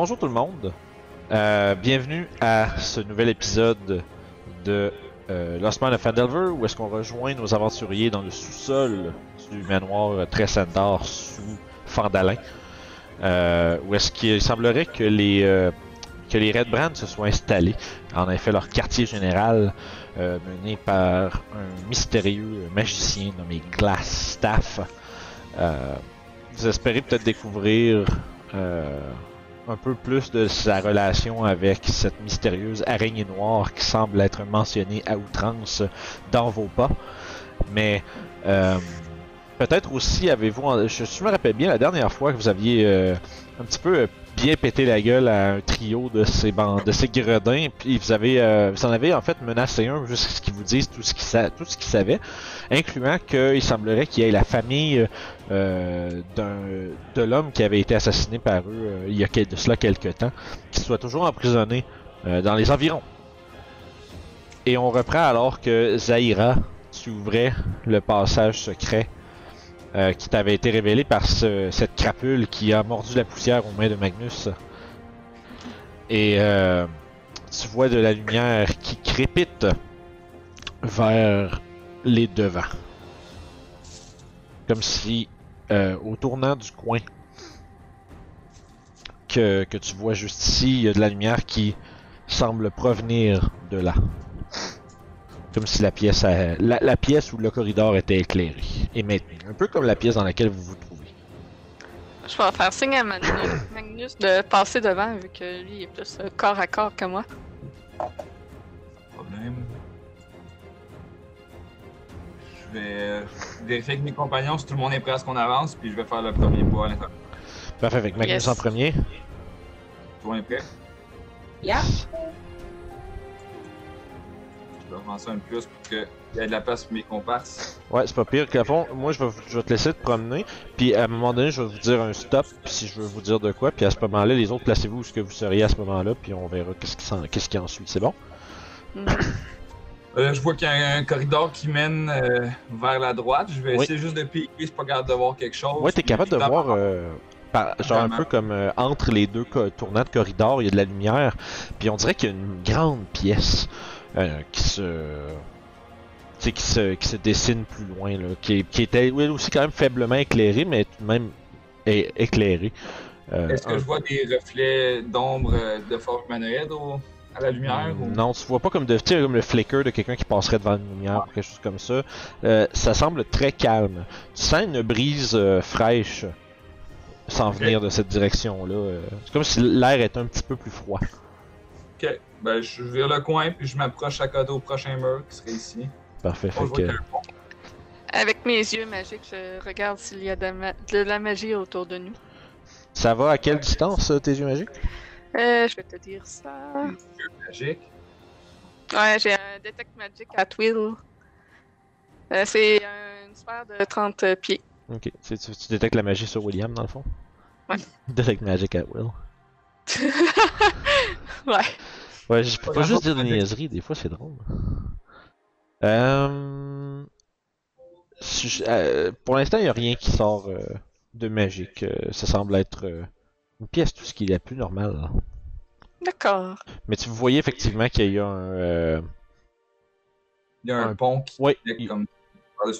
Bonjour tout le monde. Euh, bienvenue à ce nouvel épisode de euh, Lost Mine of Fandelver où est-ce qu'on rejoint nos aventuriers dans le sous-sol du manoir Tressendar sous Fandalin. Euh, où est-ce qu'il semblerait que les euh, que les Red Brands se soient installés. En effet, leur quartier général euh, mené par un mystérieux magicien nommé Glass Staff. Euh, vous espérez peut-être découvrir euh, un peu plus de sa relation avec cette mystérieuse araignée noire qui semble être mentionnée à outrance dans vos pas. Mais euh, peut-être aussi avez-vous, je, je me rappelle bien la dernière fois que vous aviez euh, un petit peu euh, bien pété la gueule à un trio de ces bandes, de ces gredins, puis vous euh, en avez en fait menacé un jusqu'à ce qu'ils vous disent tout ce qu'ils sa- tout ce qu'ils savaient, incluant qu'il semblerait qu'il y ait la famille euh, d'un de l'homme qui avait été assassiné par eux euh, il y a de cela quelques temps, qui soit toujours emprisonné euh, dans les environs. Et on reprend alors que Zaira, tu ouvrais le passage secret euh, qui t'avait été révélé par ce- cette crapule qui a mordu la poussière aux mains de Magnus. Et euh, tu vois de la lumière qui crépite vers les devants. Comme si euh, au tournant du coin que, que tu vois juste ici, il y a de la lumière qui semble provenir de là. Comme si la pièce, a- la, la pièce où le corridor était éclairé et maintenu. Un peu comme la pièce dans laquelle vous vous trouvez. Je vais faire signe à Magnus, Magnus de passer devant vu que lui il est plus euh, corps à corps que moi. problème. Je vais euh, vérifier avec mes compagnons si tout le monde est prêt à ce qu'on avance, puis je vais faire le premier pas à l'intérieur. Parfait, avec Magnus Yes. en premier. Tout le monde est prêt? Yeah. Je vais avancer un peu plus pour qu'il y ait de la place pour mes comparses. Ouais, c'est pas pire. Que, à fond, moi, je vais, je vais te laisser te promener. Puis à un moment donné, je vais vous dire un stop. Puis si je veux vous dire de quoi. Puis à ce moment-là, les autres, placez-vous où ce que vous seriez à ce moment-là. Puis on verra qu'est-ce qui, s'en- qu'est-ce qui en suit. C'est bon? Euh, je vois qu'il y a un corridor qui mène euh, vers la droite. Je vais Oui. essayer juste de piquer, c'est pas capable de voir quelque chose. Ouais, t'es capable de voir, euh, par- genre un peu comme euh, entre les deux co- tournants de corridor, il y a de la lumière, puis on dirait qu'il y a une grande pièce euh, qui se, qui se, qui se dessine plus loin, là, qui, qui était aussi quand même faiblement éclairée, mais tout de même é- éclairée. Euh, Est-ce que un- je vois des reflets d'ombre euh, de forme humanoïde au- à la lumière? ou- Non, tu vois pas comme de, comme le flicker de quelqu'un qui passerait devant une lumière ou quelque chose comme ça. Euh, ça semble très calme. Tu sens une brise euh, fraîche s'en venir de cette direction-là. C'est comme si l'air était un petit peu plus froid. Ok, ben je vire le coin, puis je m'approche à côté au prochain mur qui serait ici. Parfait. Fait que. Avec mes yeux magiques, je regarde s'il y a de, la ma- de la magie autour de nous. ça va à quelle distance tes yeux magiques? Euh, je vais te dire ça. Magique. Ouais, j'ai un Detect Magic at Will. Euh, c'est une sphère de 30 pieds. Ok. Tu, tu, tu détectes la magie sur William dans le fond? Ouais. Detect Magic at Will. ouais. Ouais, je peux Pas juste dire des niaiseries, des fois c'est drôle. Euh... euh, pour l'instant, il n'y a rien qui sort euh, de magique. Ça semble être une pièce, tout ce qui est plus normal. D'accord. Mais tu voyais effectivement qu'il y a un. euh, Il y a un Un- pont qui Ouais, il- comme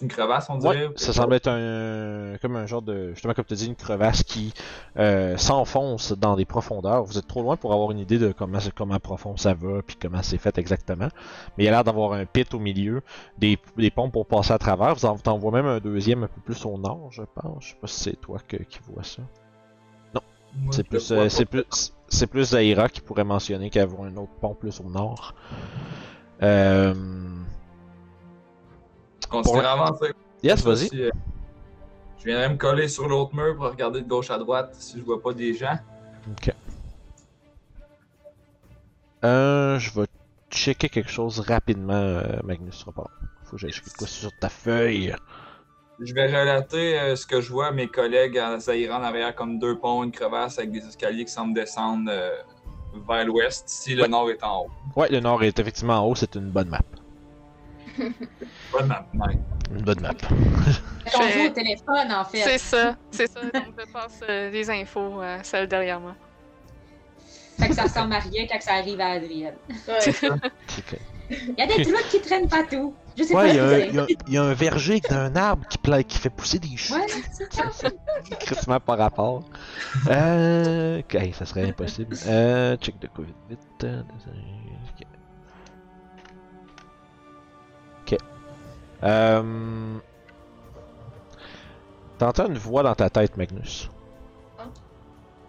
une crevasse, on dirait? Ouais, ça semble être un comme un genre de justement comme tu dis une crevasse qui euh, s'enfonce dans des profondeurs. Vous êtes trop loin pour avoir une idée de comment comment profond ça va puis comment c'est fait exactement. Mais il y a l'air d'avoir un pit au milieu, des, des ponts pour passer à travers. Vous en vois même un deuxième un peu plus au nord, je pense. Je sais pas si c'est toi que- qui vois ça. Moi, C'est plus euh, c'est plus c'est plus Zaira qui pourrait mentionner qu'il y a un autre pont plus au nord. Euh... Continuer à avancer. Yes, vas-y. Si, euh, je viendrai me coller sur l'autre mur pour regarder de gauche à droite si je vois pas des gens. Ok. Euh, je vais checker quelque chose rapidement, euh, Magnus Repart. Faut que j'aille checker quoi sur ta feuille. Je vais relater euh, ce que je vois à mes collègues en Zaïran en arrière comme deux ponts, une crevasse avec des escaliers qui semblent descendre vers l'ouest si le Ouais. nord est en haut. Ouais, le nord est effectivement en haut, c'est une bonne map. Bonne map, Mike. Une bonne map. On joue au téléphone, en fait. C'est ça, c'est ça. Donc, je passe euh, les infos à celle derrière moi. Fait que ça ressemble à rien quand ça arrive à Adrienne. Ouais. Il y a des trucs qui traînent partout. Je sais Ouais, pas il y, a un- y y a verger avec un arbre qui, pla- qui fait pousser des choux. Ouais, c'est ça. Par rapport. Euh. ok, ça serait impossible. Euh. Check de Covid vite. Euh. T'entends une voix dans ta tête, Magnus.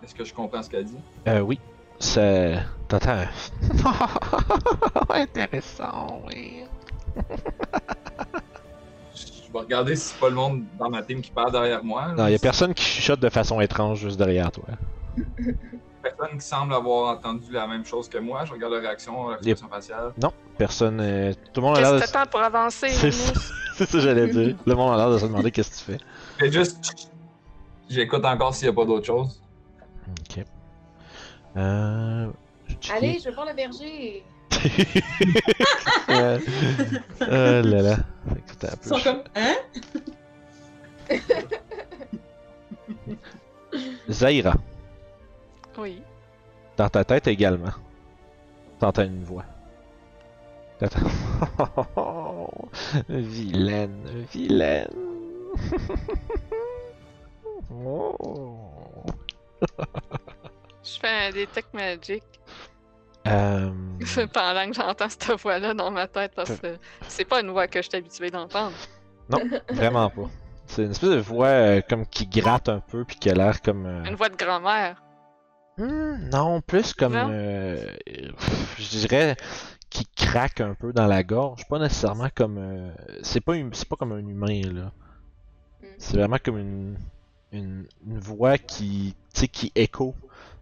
Est-ce que je comprends ce qu'elle dit? Euh, oui. C'est. T'entends. un- Intéressant, oui. Je vais regarder si c'est pas le monde dans ma team qui parle derrière moi. Non, y a personne qui chuchote de façon étrange juste derrière toi. Personne qui semble avoir entendu la même chose que moi. Je regarde la réaction, l'expression faciale. Personne. euh, Tout le monde a l'air Qu'est-ce de. que t'attends pour avancer, C'est ça, c'est ça que j'allais dire. Le monde a l'air de se demander qu'est-ce que tu fais. Je fais juste. J'écoute encore s'il y a pas d'autre chose. Ok. Euh. Allez, je veux voir le berger. euh... oh là là. Écoute, un Ils sont comme, hein? Zaira, Oui. dans ta tête également. T'entends une voix. T'entends. vilaine, vilaine. Oh. Je fais un Detect Magic Euh... pendant que j'entends cette voix-là dans ma tête parce que c'est pas une voix que je suis habitué d'entendre. Vraiment pas. C'est une espèce de voix euh, comme qui gratte un peu puis qui a l'air comme. euh, Une voix de grand-mère. Hmm, non, plus comme. Non? euh, pff, je dirais qui craque un peu dans la gorge. Pas nécessairement comme. euh, c'est pas, hum- c'est pas comme un humain là. Hmm. C'est vraiment comme une, une, une voix qui, tu sais, qui écho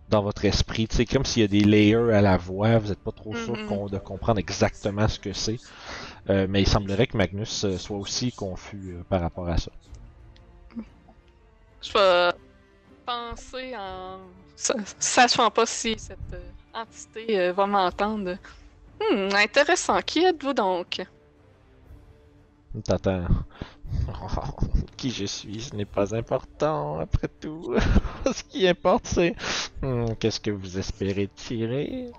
dans votre esprit. C'est comme s'il y a des layers à la voix. Vous êtes pas trop sûr de comprendre exactement ce que c'est. Euh, mais il semblerait que Magnus euh, soit aussi confus euh, par rapport à ça. Je vais penser en. sa- Sachant pas si cette entité va m'entendre. Hmm, intéressant. Qui êtes-vous donc? T'entends. Qui je suis, ce n'est pas important, après tout. ce qui importe, c'est. Hmm, Qu'est-ce que vous espérez tirer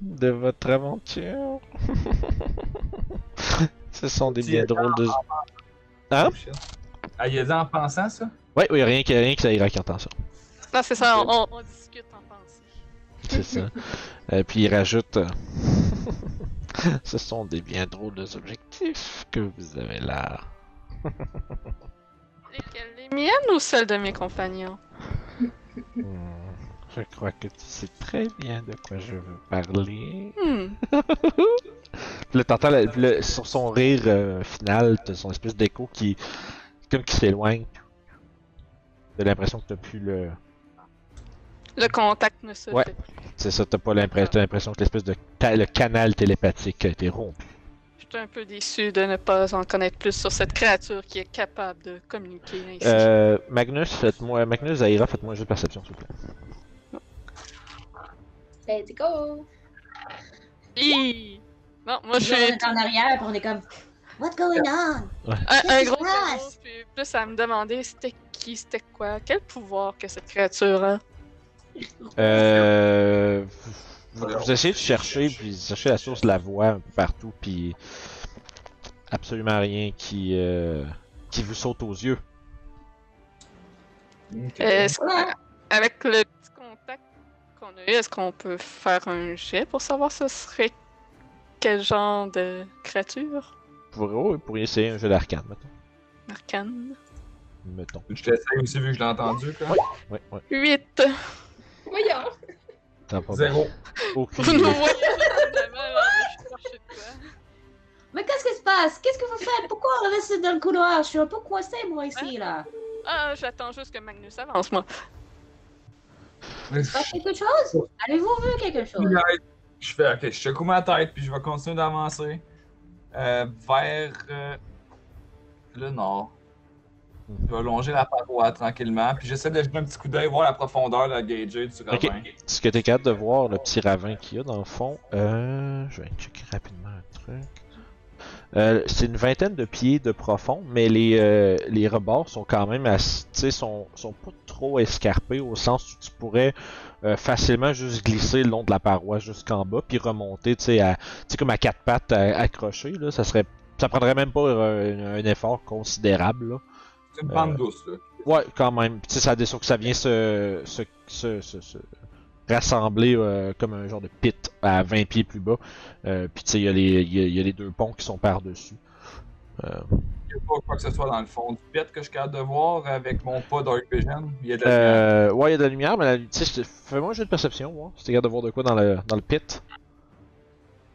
de votre aventure? Ce sont des bien drôles de. Hein? Oh. Ah, il a dit en pensant ça? Ouais, oui, rien que, rien que ça ira qui entend ça. Non, c'est ça, on, discute. C'est ça. Et puis il rajoute. euh, Ce sont des bien drôles objectifs que vous avez là. Lesquelles, les miennes ou celles de mes compagnons? Hmm, Je crois que tu sais très bien de quoi je veux parler. Hmm, Là, t'entends le- le- sur son rire euh, final, t'as son espèce d'écho qui. comme qui s'éloigne. T'as l'impression que t'as plus le. Le contact ne se Ouais. fait plus. C'est ça, t'as pas l'impression. T'as l'impression que l'espèce de. le canal télépathique a été rompu. Je suis un peu déçu de ne pas en connaître plus sur cette créature qui est capable de communiquer ainsi. Euh. Magnus, faites-moi. Magnus, Zaira, faites-moi un jeu de perception, s'il vous plaît. Let's go! Hi! Non, moi je suis on est en arrière, on est comme, What's going on? un, un Qu'est-ce gros cerveau, puis plus à me demander c'était qui, c'était quoi, quel pouvoir que cette créature a. Euh. Vous, vous essayez de chercher, puis chercher la source de la voix un peu partout, puis. Absolument rien qui. euh, qui vous saute aux yeux. Ok. Est-ce que- Ouais. avec le petit contact qu'on a eu, est-ce qu'on peut faire un jet pour savoir ce serait quel genre de créature? Vous pourriez, oh, vous pourriez essayer un jeu d'arcane, mettons. Arcane. Mettons. Je t'essaye aussi vu que je l'ai entendu. Quoi. Ouais, ouais. 8! Voyons! T'as pas Zéro. Aucune idée. je cherche de quoi. passe? Qu'est-ce que vous faites? Pourquoi on reste dans le couloir? Je suis un peu coincé, moi, ici, là. Ah, j'attends juste que Magnus avance, moi. Pas quelque chose? Avez-vous vu quelque chose? Je fais, ok, je secoue ma tête, puis je vais continuer d'avancer euh, vers euh, le nord. Je vais longer la paroi tranquillement, puis j'essaie de jeter un petit coup d'œil, voir la profondeur, la gager du ravin. Ok. Ce que t'es capable de voir, le petit ravin qu'il y a dans le fond, euh, je vais checker rapidement un truc. Euh, c'est une vingtaine de pieds de profond, mais les, euh, les rebords sont quand même assez, sont, sont pas trop escarpés au sens où tu pourrais euh, facilement juste glisser le long de la paroi jusqu'en bas puis remonter, tu sais, à, comme à quatre pattes accrochées là, ça serait, ça prendrait même pas un, un effort considérable là. C'est une pente Euh, douce, là. Ouais, quand même. Tu sais, ça que ça vient se, se, se, se- se rassembler euh, comme un genre de pit à 20 pieds plus bas. Euh, Puis tu sais, il y, a les- il y a- il y a les deux ponts qui sont par-dessus. Euh, Il n'y a pas quoi que ce soit dans le fond du pit que je suis capable de voir avec mon pas Dark Vision. Il y a de la lumière. ouais, il y a de la lumière, mais la- tu sais, fais-moi un jeu de perception, moi. Si t'es capable de voir de quoi dans le, dans le pit.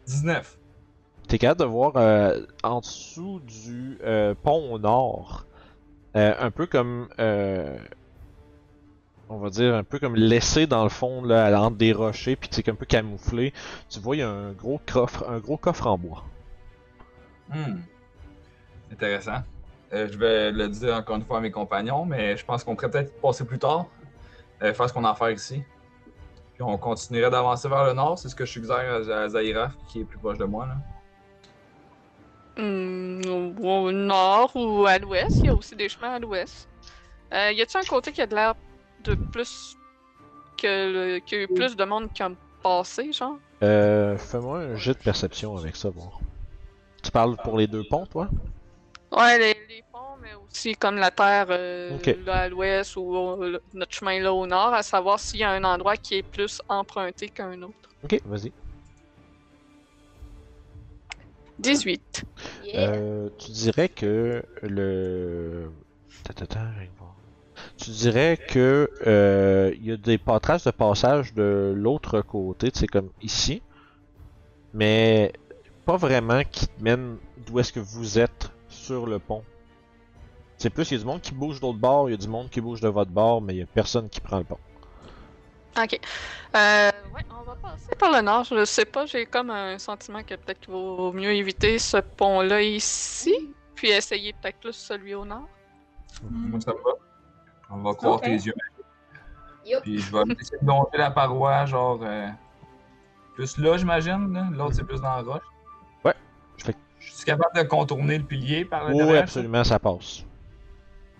19. T'es capable de voir en dessous du pont au nord, euh, un peu comme, euh, on va dire, un peu comme laissé dans le fond, là, entre des rochers, puis c'est un peu camouflé. Tu vois, il y a un gros coffre, un gros coffre en bois. Hmm. Intéressant. Euh, je vais le dire encore une fois à mes compagnons, mais je pense qu'on pourrait peut-être passer plus tard, euh, faire ce qu'on a à ici. Puis on continuerait d'avancer vers le nord, c'est ce que je suggère à, à Zaira, qui est plus proche de moi. Là. Hmm, au, nord ou à l'ouest, il y a aussi des chemins à l'ouest. Euh, y a-t-il un côté qui a de l'air de plus. que le- qu'il y a eu plus de monde qui a passé, genre? Euh, fais-moi un jet de perception avec ça, voir. Tu parles pour les deux ponts, toi? Ouais, les, les ponts, mais aussi comme la terre euh, là à l'ouest ou notre chemin là au nord, à savoir s'il y a un endroit qui est plus emprunté qu'un autre. Ok, vas-y. 18. Yeah. Euh, tu dirais que le. Tu dirais que euh, il y a des traces de passage de l'autre côté, tu sais, comme ici, mais pas vraiment qui te mènent d'où est-ce que vous êtes sur le pont. C'est plus, il y a du monde qui bouge de l'autre bord, il y a du monde qui bouge de votre bord, mais il y a personne qui prend le pont. Ok. Euh, ouais, on va passer par le nord. Je sais pas, j'ai comme un sentiment que peut-être qu'il vaut mieux éviter ce pont-là ici, puis essayer peut-être plus celui au nord. Moi, ça va. On va croire tes yeux. Yup. Puis je vais essayer de monter la paroi, genre. euh, plus là, j'imagine. là. L'autre, c'est plus dans la roche. Ouais. Je fais- Je suis capable de contourner le pilier par le Oui, absolument, ça passe.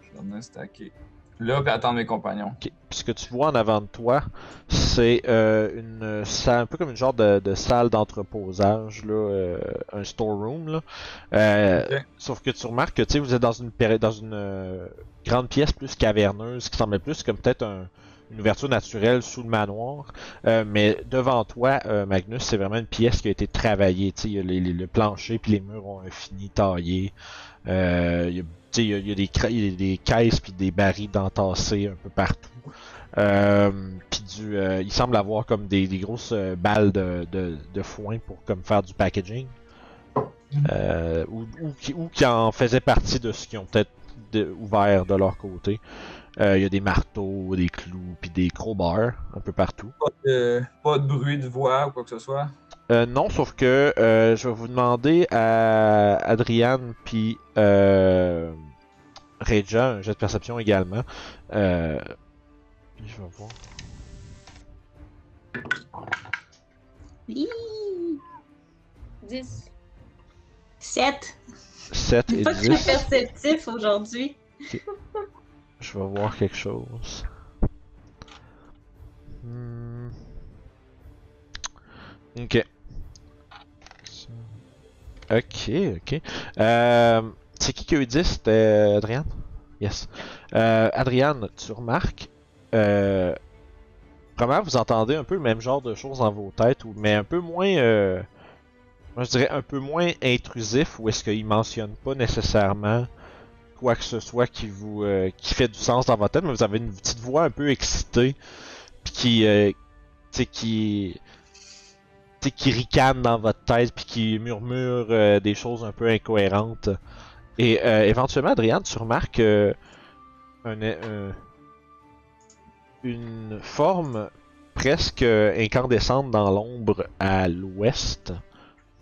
Je vais me stacker. Là, puis attendre mes compagnons. Ok. Puis ce que tu vois en avant de toi, c'est euh, une salle, un peu comme une genre de, de salle d'entreposage, là, euh, un storeroom. Là. Euh. Sauf que tu remarques que tu sais, vous êtes dans une péri- dans une euh, grande pièce plus caverneuse, qui semble plus comme peut-être un- une ouverture naturelle sous le manoir. Euh, mais devant toi, euh, Magnus, c'est vraiment une pièce qui a été travaillée. Il y a le plancher puis les murs ont un fini taillé. Euh, il y a il y a, y a des, y a des caisses puis des barils d'entassés un peu partout. Euh, puis du, euh, il semble avoir comme des, des grosses euh, balles de, de, de foin pour comme faire du packaging. Euh, ou, ou, qui, ou qui en faisaient partie de ce qui ont peut-être ouvert de leur côté. Euh, il y a des marteaux, des clous, puis des crowbars un peu partout. Pas de, pas de bruit de voix ou quoi que ce soit? Euh, non, sauf que euh, je vais vous demander à Adriane puis euh, Reja un jet de perception également. Euh, je vais voir. Hi! 10. 7. 7 et Pas très 10. perceptif aujourd'hui. Je vais voir quelque chose. Hmm. Ok. Ok, ok. Euh, c'est qui qui a eu 10 C'était Adriane Yes. Euh, Adriane, tu remarques. Euh, Premièrement, vous entendez un peu le même genre de choses dans vos têtes, mais un peu moins. euh, moi, je dirais un peu moins intrusif, ou est-ce qu'il mentionne pas nécessairement quoi que ce soit qui vous euh, qui fait du sens dans votre tête, mais vous avez une petite voix un peu excitée, qui, euh, qui qui ricanent dans votre tête puis qui murmurent euh, des choses un peu incohérentes. Et éventuellement, Adriane, tu remarques un- un- une forme presque incandescente dans l'ombre à l'ouest,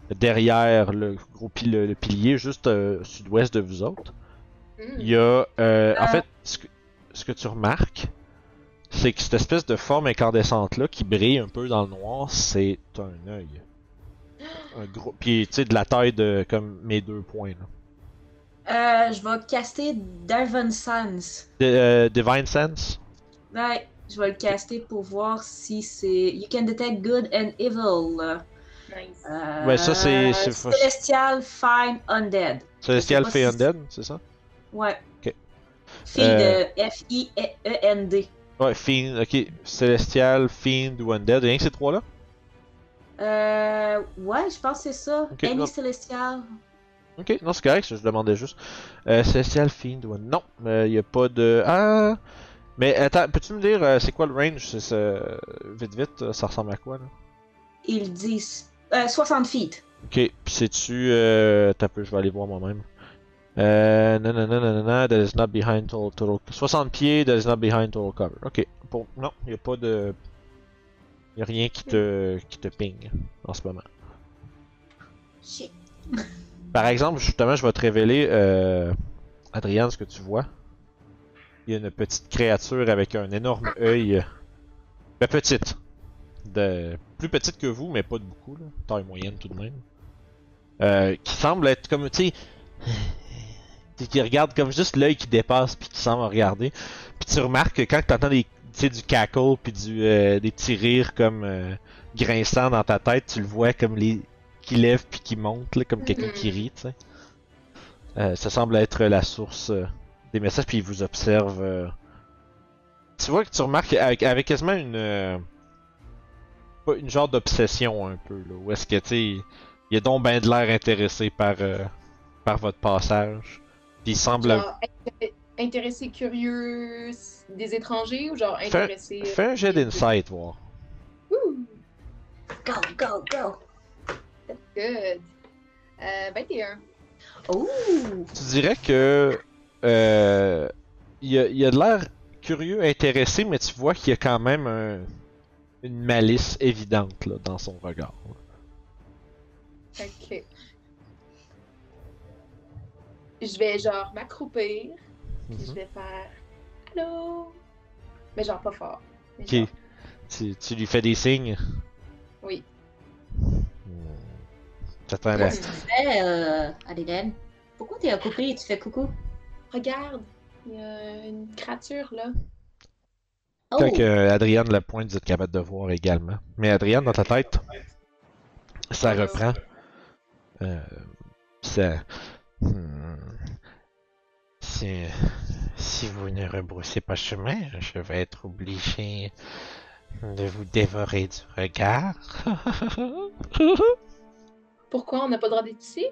derrière le gros pil- le pilier, juste euh, sud-ouest de vous autres. Hmm. Il y a. euh, En Ah. fait, ce que, ce que tu remarques, c'est que cette espèce de forme incandescente-là qui brille un peu dans le noir, c'est un œil. Un gros. Puis, tu sais, de la taille de comme mes deux points. Là. Euh, je vais caster Darvin Sans. De- euh, Divine Sense? Ouais, je vais le caster pour voir si c'est. You can detect good and evil. Nice. Euh, Ouais, ça, c'est- Celestial Fine Undead. Celestial si- Undead, c'est ça? Ouais. Ok. Fiend, Euh, euh, F-I-E-N-D. Ouais, Fiend, ok. Celestial, Fiend ou Undead, rien que ces trois-là? Euh. Ouais, je pense que c'est ça. Ok, Any non. Celestial. Ok, non, c'est correct, je demandais juste. Euh, Celestial, Fiend ou Undead? Non, il n'y a pas de. Ah Mais attends, peux-tu me dire, euh, c'est quoi le range C'est Vite, vite, euh, ça ressemble à quoi là? Ils disent. Euh, 60 feet. Ok, pis c'est-tu. Euh... T'as peu, je vais aller voir moi-même. Euh. Non, non, non, non, that is not behind total, total. 60 pieds, that is not behind total cover. Ok, pour... non, y a pas de. Y a rien qui te, qui te ping en ce moment. Shit. Par exemple, justement, je vais te révéler, euh, Adrien, ce que tu vois. Il y a une petite créature avec un énorme œil. Ben, petite. De... Plus petite que vous, mais pas de beaucoup, là. Taille moyenne tout de même. Euh, qui semble être comme, tu sais. Qui regarde comme juste l'œil qui dépasse puis qui semble regarder. Puis tu remarques que quand t'entends des, tu sais, du cackle puis du, euh, des petits rires comme euh, grinçants dans ta tête, tu le vois comme les, qui lève puis qui monte, là, comme quelqu'un qui rit, tu sais. Euh, ça semble être la source euh, des messages, puis il vous observe. Tu vois que tu remarques avec, avec quasiment une. une genre d'obsession un peu, là. Où est-ce que, tu sais, il a donc ben de l'air intéressé par, euh, par votre passage. Puis il semble. Genre, inté- intéressé, curieux des étrangers ou genre intéressé. fais un jet d'insight, voir. Ouh, Go, go, go. good. Euh, 21. Ouh. Tu dirais que. Euh, il, a, il a de l'air curieux, intéressé, mais tu vois qu'il y a quand même un- une malice évidente là, dans son regard. Ok. Je vais genre m'accroupir, puis je Mhm. vais faire Allô? Mais genre pas fort. Ok. genre, Tu, tu lui fais des signes? Oui. Hmm. T'attends la... Qu'est-ce que tu fais, euh, Adeline? Pourquoi t'es occupé et tu fais coucou? Regarde, il y a une créature là. Oh! Quand que Adriane le pointe, vous êtes capable de voir également. Mais Adriane, dans ta tête, ça reprend. Euh, ça. Hmm. Si, si vous ne rebroussez pas chemin, je vais être obligé de vous dévorer du regard. Pourquoi? On n'a pas le droit d'être ici?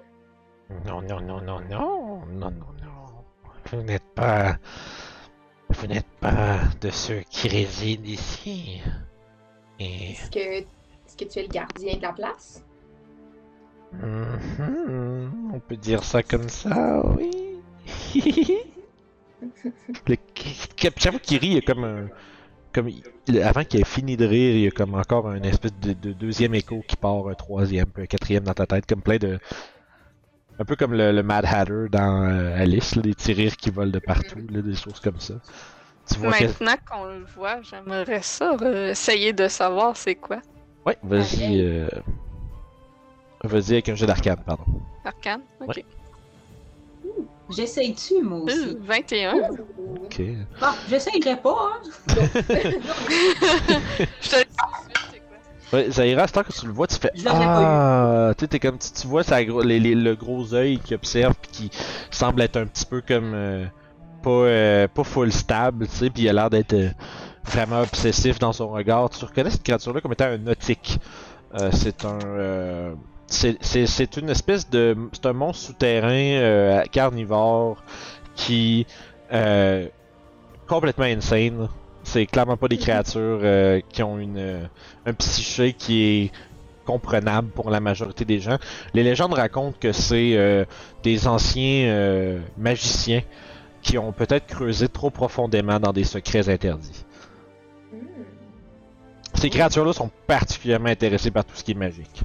Non, non, non, non, non, non, non, non. Vous n'êtes pas. Vous n'êtes pas de ceux qui résident ici. Et. Est-ce que, est-ce que tu es le gardien de la place? Mhm, on peut dire ça comme ça, oui. Le Cap- Chaque fois qu'il rit, il y a comme un. Comme avant qu'il ait fini de rire, il y a comme encore un espèce de, de deuxième écho qui part, un troisième, un quatrième dans ta tête, comme plein de. Un peu comme le, le Mad Hatter dans euh, Alice, là, des petits rires qui volent de partout, là, des choses comme ça. Tu vois que. Maintenant qu'on le voit, j'aimerais ça euh, essayer de savoir c'est quoi. Ouais, vas-y. euh, Vas-y avec un jeu d'arcade, pardon. Arcane? Ok. J'essaye-tu, moi Euh, aussi? 21. Ok. Bon, j'essayerai pas, hein? Je te c'est. Ouais, Zaira, à ce temps que tu le vois, tu fais Ah, tu t'es comme tu, tu vois ça, gros- les- les- le gros œil qui observe puis qui semble être un petit peu comme euh, pas euh, pas full stable, tu sais, puis il a l'air d'être euh, vraiment obsessif dans son regard. Tu reconnais cette créature-là comme étant un nautique. Euh, c'est un euh, c'est- une espèce de c'est un monstre souterrain euh, carnivore qui euh, complètement insane. C'est clairement pas des créatures euh, qui ont une euh, un psyché qui est comprenable pour la majorité des gens. Les légendes racontent que c'est euh, des anciens euh, magiciens qui ont peut-être creusé trop profondément dans des secrets interdits. Hmm. Ces créatures-là sont particulièrement intéressées par tout ce qui est magique.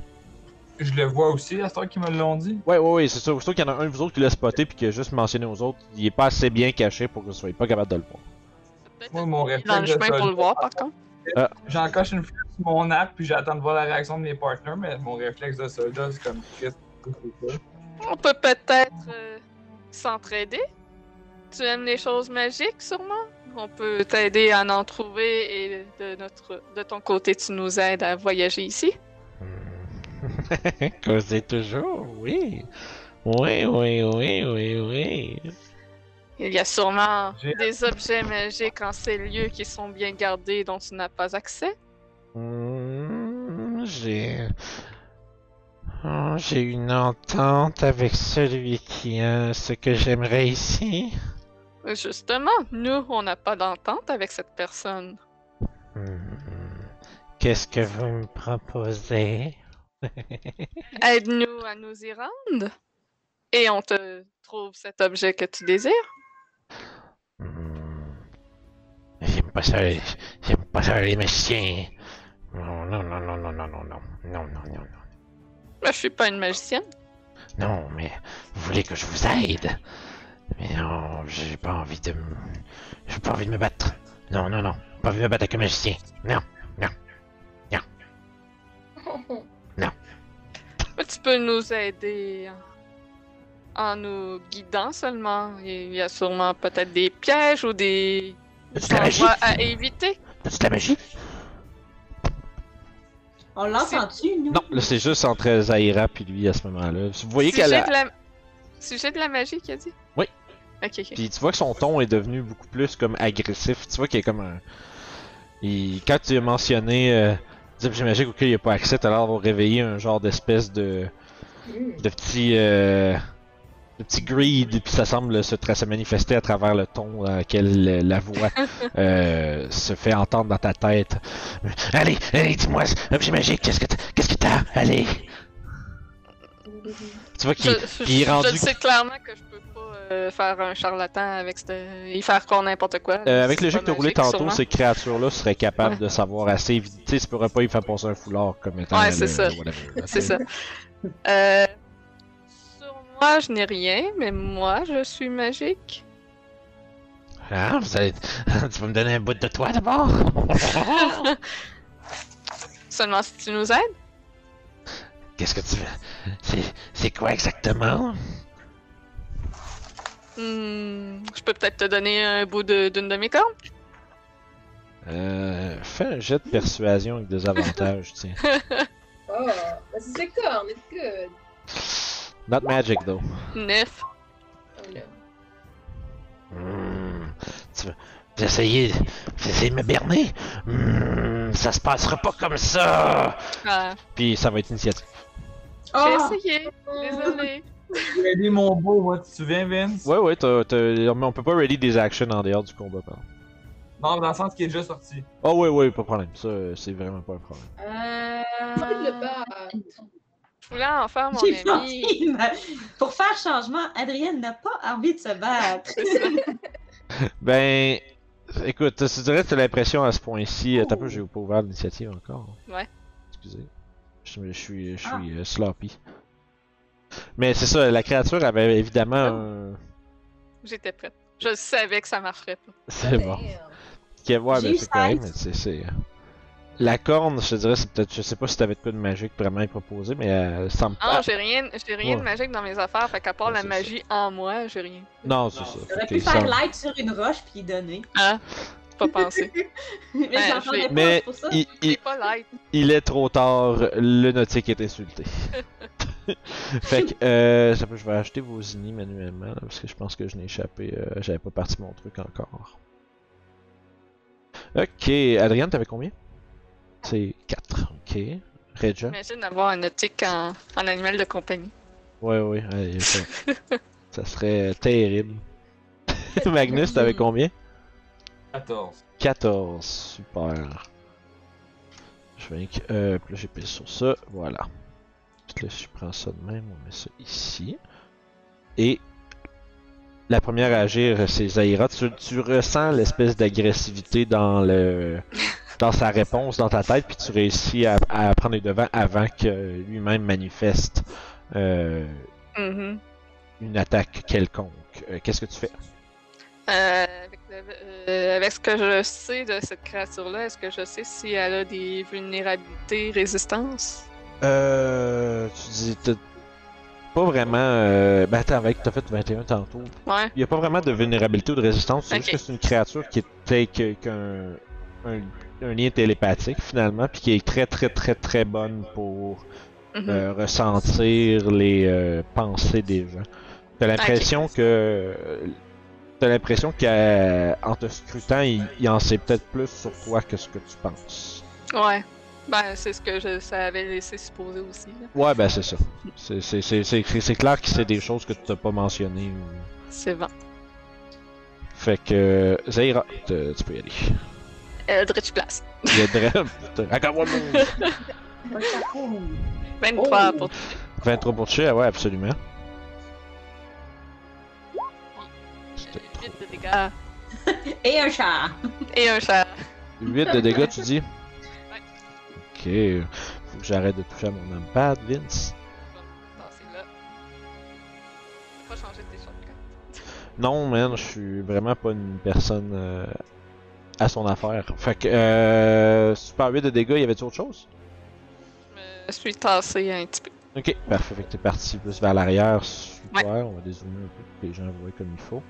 Je le vois aussi, à ce temps qu'ils me l'ont dit. Ouais, ouais, ouais, c'est ça. Surtout qu'il y en a un de vous autres qui l'a spoté puis qui a juste mentionné aux autres, il est pas assez bien caché pour que vous soyez pas capable de le voir. Peut-être Moi, mon dans le réflexe chemin pour le voir, par contre. J'encoche une flèche sur mon app, puis j'attends de voir la réaction de mes partenaires, mais mon réflexe de soldat, c'est comme? On peut peut-être euh, s'entraider. Tu aimes les choses magiques, sûrement? On peut t'aider à en trouver et de, notre, de ton côté, tu nous aides à voyager ici. Causez toujours, oui. Oui, oui, oui, oui, oui. Il y a sûrement des objets magiques en ces lieux qui sont bien gardés dont tu n'as pas accès. Hmm, J'ai. Oh, J'ai une entente avec celui qui a ce que j'aimerais ici. Justement, nous, on n'a pas d'entente avec cette personne. Hmm. Qu'est-ce que vous me proposez? Aide-nous à nous y rendre. Et on te trouve cet objet que tu désires. Hmm. J'aime pas ça, les- j'aime pas ça les magiciens. Non, non, non, non, non, non, non, non, non, non, non, non. Moi, je suis pas une magicienne. Non, mais vous voulez que je vous aide? Mais non, j'ai pas envie de me... J'ai pas envie de me battre. Non, non, non. Pas envie de me battre avec un magicien. Non. Mais tu peux nous aider en, nous guidant seulement. Il y a sûrement peut-être des pièges ou des T'as-tu de la magie? endroits à éviter. De la magie? On l'entend-tu, nous? Non, là c'est juste entre Zaira puis lui à ce moment-là. Vous voyez Sujet qu'elle a... de la... Sujet de la magie, qu'il a dit? Oui. Ok, ok. Puis tu vois que son ton est devenu beaucoup plus comme agressif. Tu vois qu'il est comme un... Il... Quand tu as mentionné euh, objets magiques auxquels il n'y a pas accès, t'as l'air d'avoir réveillé un genre d'espèce de... De petit euh, de petit greed puis ça semble se, se manifester à travers le ton dans lequel la voix euh, se fait entendre dans ta tête. Allez, allez, dis-moi, objet magique, qu'est-ce que t'as, qu'est-ce que t'as, allez. Tu vois qu'il est rendu je sais clairement que je peux faire un charlatan avec ce... y faire croire n'importe quoi. euh, avec le jeu que t'as roulé tantôt, sûrement. ces créatures-là seraient capables Ouais. de savoir assez vite. Tu sais, tu pourrais pas y faire passer un foulard comme étant. Ouais, c'est ça. C'est ça. Euh, sur moi, je n'ai rien, mais moi, je suis magique. Ah, vous allez... tu vas me donner un bout de toi d'abord? Seulement si tu nous aides. Qu'est-ce que tu veux? C'est quoi exactement? Hmm, je peux peut-être te donner un bout de- d'une de, mes cornes? Euh, fais un jet de persuasion avec des avantages, tiens. Oh, c'est ses cornes, it's good. Not magic, though. Neuf. Oh no. Hmm, tu veux vous essayez, vous essayez de me berner? Hmm, ça se passera pas comme ça! Ah, Puis ça va être initiative. j'ai Oh! essayé. Désolé. Aidé mon beau, moi, tu te souviens, Vince? Ouais, ouais, t'as, t'as- mais on peut pas ready des actions en dehors du combat, pardon. Non, dans le sens qu'il est déjà sorti. Oh, ouais, ouais, pas de problème. Ça, c'est vraiment pas un problème. Euh... battre. Je voulais en faire mon J'ai ami. envie, mais Pour faire changement, Adrienne n'a pas envie de se battre. Ben, écoute, je dirais que t'as l'impression à ce point-ci. T'as peu, j'ai pas ouvert l'initiative encore. Ouais. Excusez. Je, je suis, je Ah. suis euh, sloppy. Mais c'est ça, la créature avait évidemment un. J'étais prête. Je savais que ça marcherait pas. C'est bon. Ouais, J'ai ben, eu c'est correct, 16. mais c'est. c'est, euh, La corne, je te dirais, c'est peut-être. Je sais pas si t'avais de quoi de magique vraiment à y proposer, mais euh, ça me. Ah, j'ai rien, j'ai rien de Ouais. magique dans mes affaires, fait qu'à part Ouais, la c'est magie en moi, j'ai rien. Non, c'est ça. J'aurais Ok, pu ça- faire light sur une roche puis y donner. Ah, pas pensé. Mais Ouais, je pas, Mais c'est pour ça. il, il- pas light. il est trop tard, le nautique est insulté. fait que, euh, ça peut- je vais acheter vos inis manuellement, là, parce que je pense que je n'ai échappé, euh, j'avais pas parti mon truc encore. Ok, Adrienne, t'avais combien? C'est 4, ok. Regia? Imagine d'avoir un nautique en, en animal de compagnie. Ouais, ouais, ça, ça serait terrible. Magnus, t'avais combien? 14. 14, super. Je vais. Euh, j'ai payé sur ça. Voilà. Je prends ça de même, on met ça ici. Et. La première à agir, c'est Zaira. Tu, tu ressens l'espèce d'agressivité dans le. dans sa réponse, dans ta tête, puis tu réussis à, à prendre les devants avant que lui-même manifeste euh, Mhm. une attaque quelconque. Euh, Qu'est-ce que tu fais? Euh, avec, le- avec ce que je sais de cette créature-là, est-ce que je sais si elle a des vulnérabilités, résistance? Euh. Tu dis. t'as Pas vraiment. Euh... Ben attends, avec, t'as fait 21 tantôt. Ouais. Il n'y a pas vraiment de vulnérabilité ou de résistance, c'est juste que c'est une créature qui est qu'un un, un lien télépathique finalement, puis qui est très très très très bonne pour Mhm. euh, ressentir les euh, pensées des gens. T'as l'impression que t'as l'impression qu'en te scrutant, il, il en sait peut-être plus sur toi que ce que tu penses. Ouais. Ben, c'est ce que je savais laisser supposer aussi. là. Ouais, ben c'est ça. C'est- C'est c'est- c'est- c'est clair que c'est des choses que tu t'as pas mentionnées. ou- C'est bon. Fait que Zaira, te- tu peux y aller. Eldritch a Drem. Encore 23 Oh. pour 23 pour toucher, ah ouais, absolument. C'était 8 de dégâts. Et un chat. Et un chat. 8 de dégâts, tu dis? Ok. Faut que j'arrête de toucher à mon numpad, Vince. Bon, c'est là. Faut pas changer tes shortcuts. Non, man, je suis vraiment pas une personne euh, à son affaire. Fait que, euh, super 8 de dégâts, y avait-tu autre chose? Je me suis tassé un petit peu. Ok, parfait. Fait que t'es parti plus vers l'arrière. Super, on va dézoomer un peu pour que les gens voient comme il faut.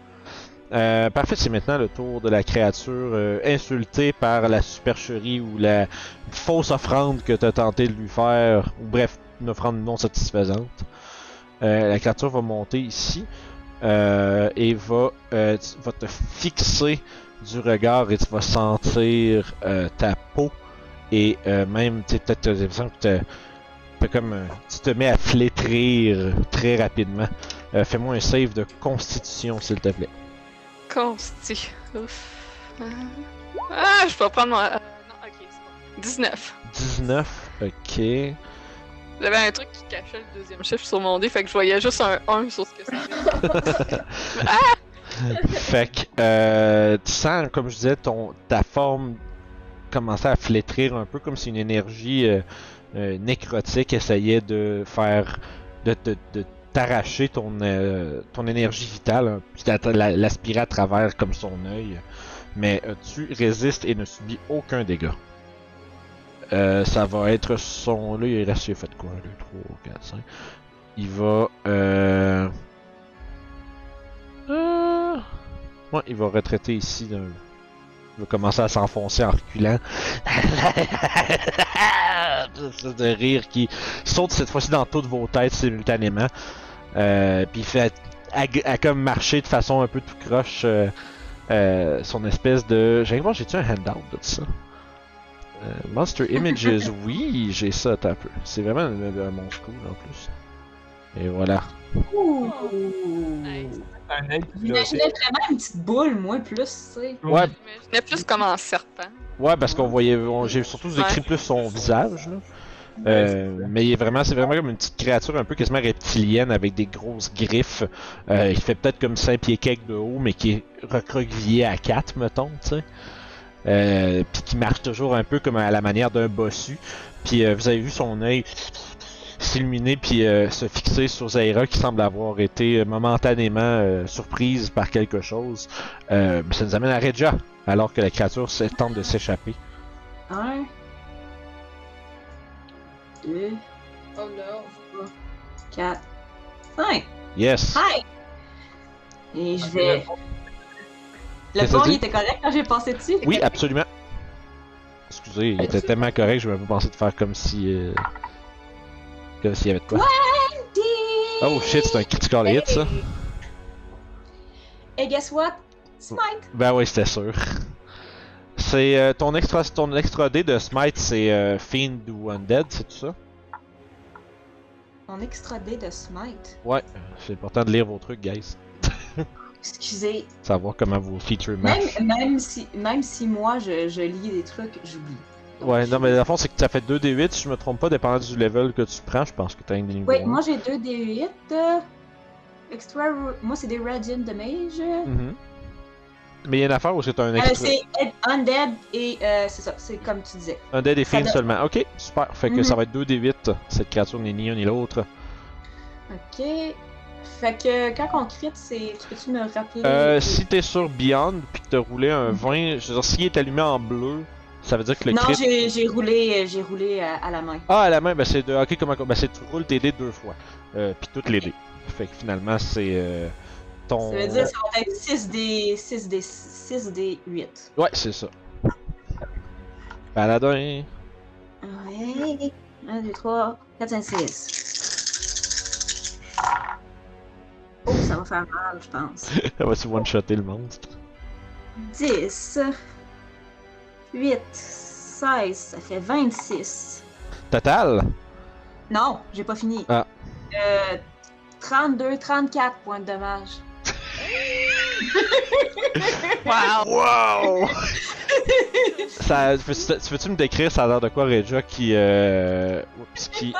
Euh, parfait, c'est maintenant le tour de la créature euh, insultée par la supercherie ou la fausse offrande que t'as tenté de lui faire, ou bref, une offrande non satisfaisante. Euh, la créature va monter ici et va, tu- va te fixer du regard et tu vas sentir ta peau et même, tu sais, peut-être que comme tu te mets à flétrir très rapidement. Fais-moi un save de constitution, s'il te plaît. Consti. Ouf. Ah, Ah, je peux prendre mon. euh, non, ok, c'est bon. 19. 19, ok. J'avais un truc qui cachait le deuxième chiffre sur mon dé, fait que je voyais juste un 1 sur ce que c'était. fait que euh, tu sens, comme je disais, ton, ta forme commencer à flétrir un peu comme si une énergie euh, euh, nécrotique essayait de faire. de, de, de t'arracher ton, euh, ton énergie vitale, hein, puis la- la- l'aspirer à travers comme son œil. Mais euh, tu résistes et ne subis aucun dégât. Euh, ça va être son. Là, il reste. Il a fait quoi? 2, 3, 4, 5. Il va. Euh... Euh... Ouais, il va retraiter ici. d'un- va commencer à s'enfoncer en reculant. C'est de rire qui saute cette fois-ci dans toutes vos têtes simultanément. Euh, puis fait à, à comme marcher de façon un peu tout croche euh, euh, son espèce de. J'ai voir, j'ai-tu un handout de ça? Monster Images, oui, j'ai ça un peu. C'est vraiment un, un monstre cool en plus. Et voilà. Ouh. Un qui J'imaginais vraiment une petite boule, moi, plus, tu sais. Ouais, J'imaginais plus comme en serpent. ouais, parce qu'on voyait, on- j'ai surtout écrit plus son visage là. Euh, mais il est vraiment, c'est vraiment comme une petite créature un peu quasiment reptilienne avec des grosses griffes. Euh, il fait peut-être comme 5 pieds quelques de haut, mais qui est recroquevillé à 4, mettons, tu sais. Euh, puis qui marche toujours un peu comme à la manière d'un bossu. Puis euh, vous avez vu son œil? S'illuminer puis euh, se fixer sur Zaira qui semble avoir été euh, momentanément euh, surprise par quelque chose. Euh, ça nous amène à Regia, alors que la créature tente de s'échapper. Un. Deux. Oh non. Quatre. Cinq. Yes! Hi! Et je vais. Le pont, il était correct quand j'ai passé dessus? Oui, absolument. Excusez, il était tellement correct, je vais même pas penser de faire comme si. S'il y avait de quoi. Oh shit, c'est un critical hit ça. Et guess what? Smite! Ben oui, c'était sûr. C'est euh, ton extra ton extra dé de smite, c'est euh, Fiend ou Undead, c'est tout ça? Mon extra dé de smite. Ouais, c'est important de lire vos trucs, guys. Excusez. Savoir comment features matchent. Même, même, si, même si moi je, je lis des trucs, j'oublie. Ouais, non, mais le fond, c'est que ça fait 2d8, si je me trompe pas, dépendant du level que tu prends, je pense que t'as un des niveaux. Oui, moi j'ai 2 D8. euh, Extra. Moi c'est des Radiant Damage. Mhm. Mais il y a une affaire où c'est un Euh, extra. c'est Ed- Undead et euh, c'est ça, c'est comme tu disais. un dead et fiend seulement. Ok, super. Fait que Mhm. ça va être 2d8. Cette créature n'est ni un ni l'autre. Ok. Fait que quand on crit, c'est. Tu peux-tu me rappeler? Euh, si t'es sur Beyond puis que t'as roulé un Mhm. 20, je veux dire, s'il est allumé en bleu, ça veut dire que le Non, crit. j'ai roulé, j'ai roulé à, à la main. Ah, à la main, ben c'est de. Ok, comment. Ben c'est tu roules tes dés deux fois. Euh, puis toutes les dés. Fait que finalement, c'est. Euh, ton. Ça veut dire que ça va être 6 des 6 des 6 des 8. Ouais, c'est ça. Paladin. Ouais. 1, 2, 3, 4, 5, 6. Oh, ça va faire mal, je pense. Ça va-tu one-shotter le monstre? 10, 8, 16, ça fait 26. Total? Non, j'ai pas fini. Ah. Euh, 32, 34 points de dommage. Wow! Wow! ça, tu peux- tu peux-tu me décrire ça a l'air de quoi Regia qui euh, oups, qui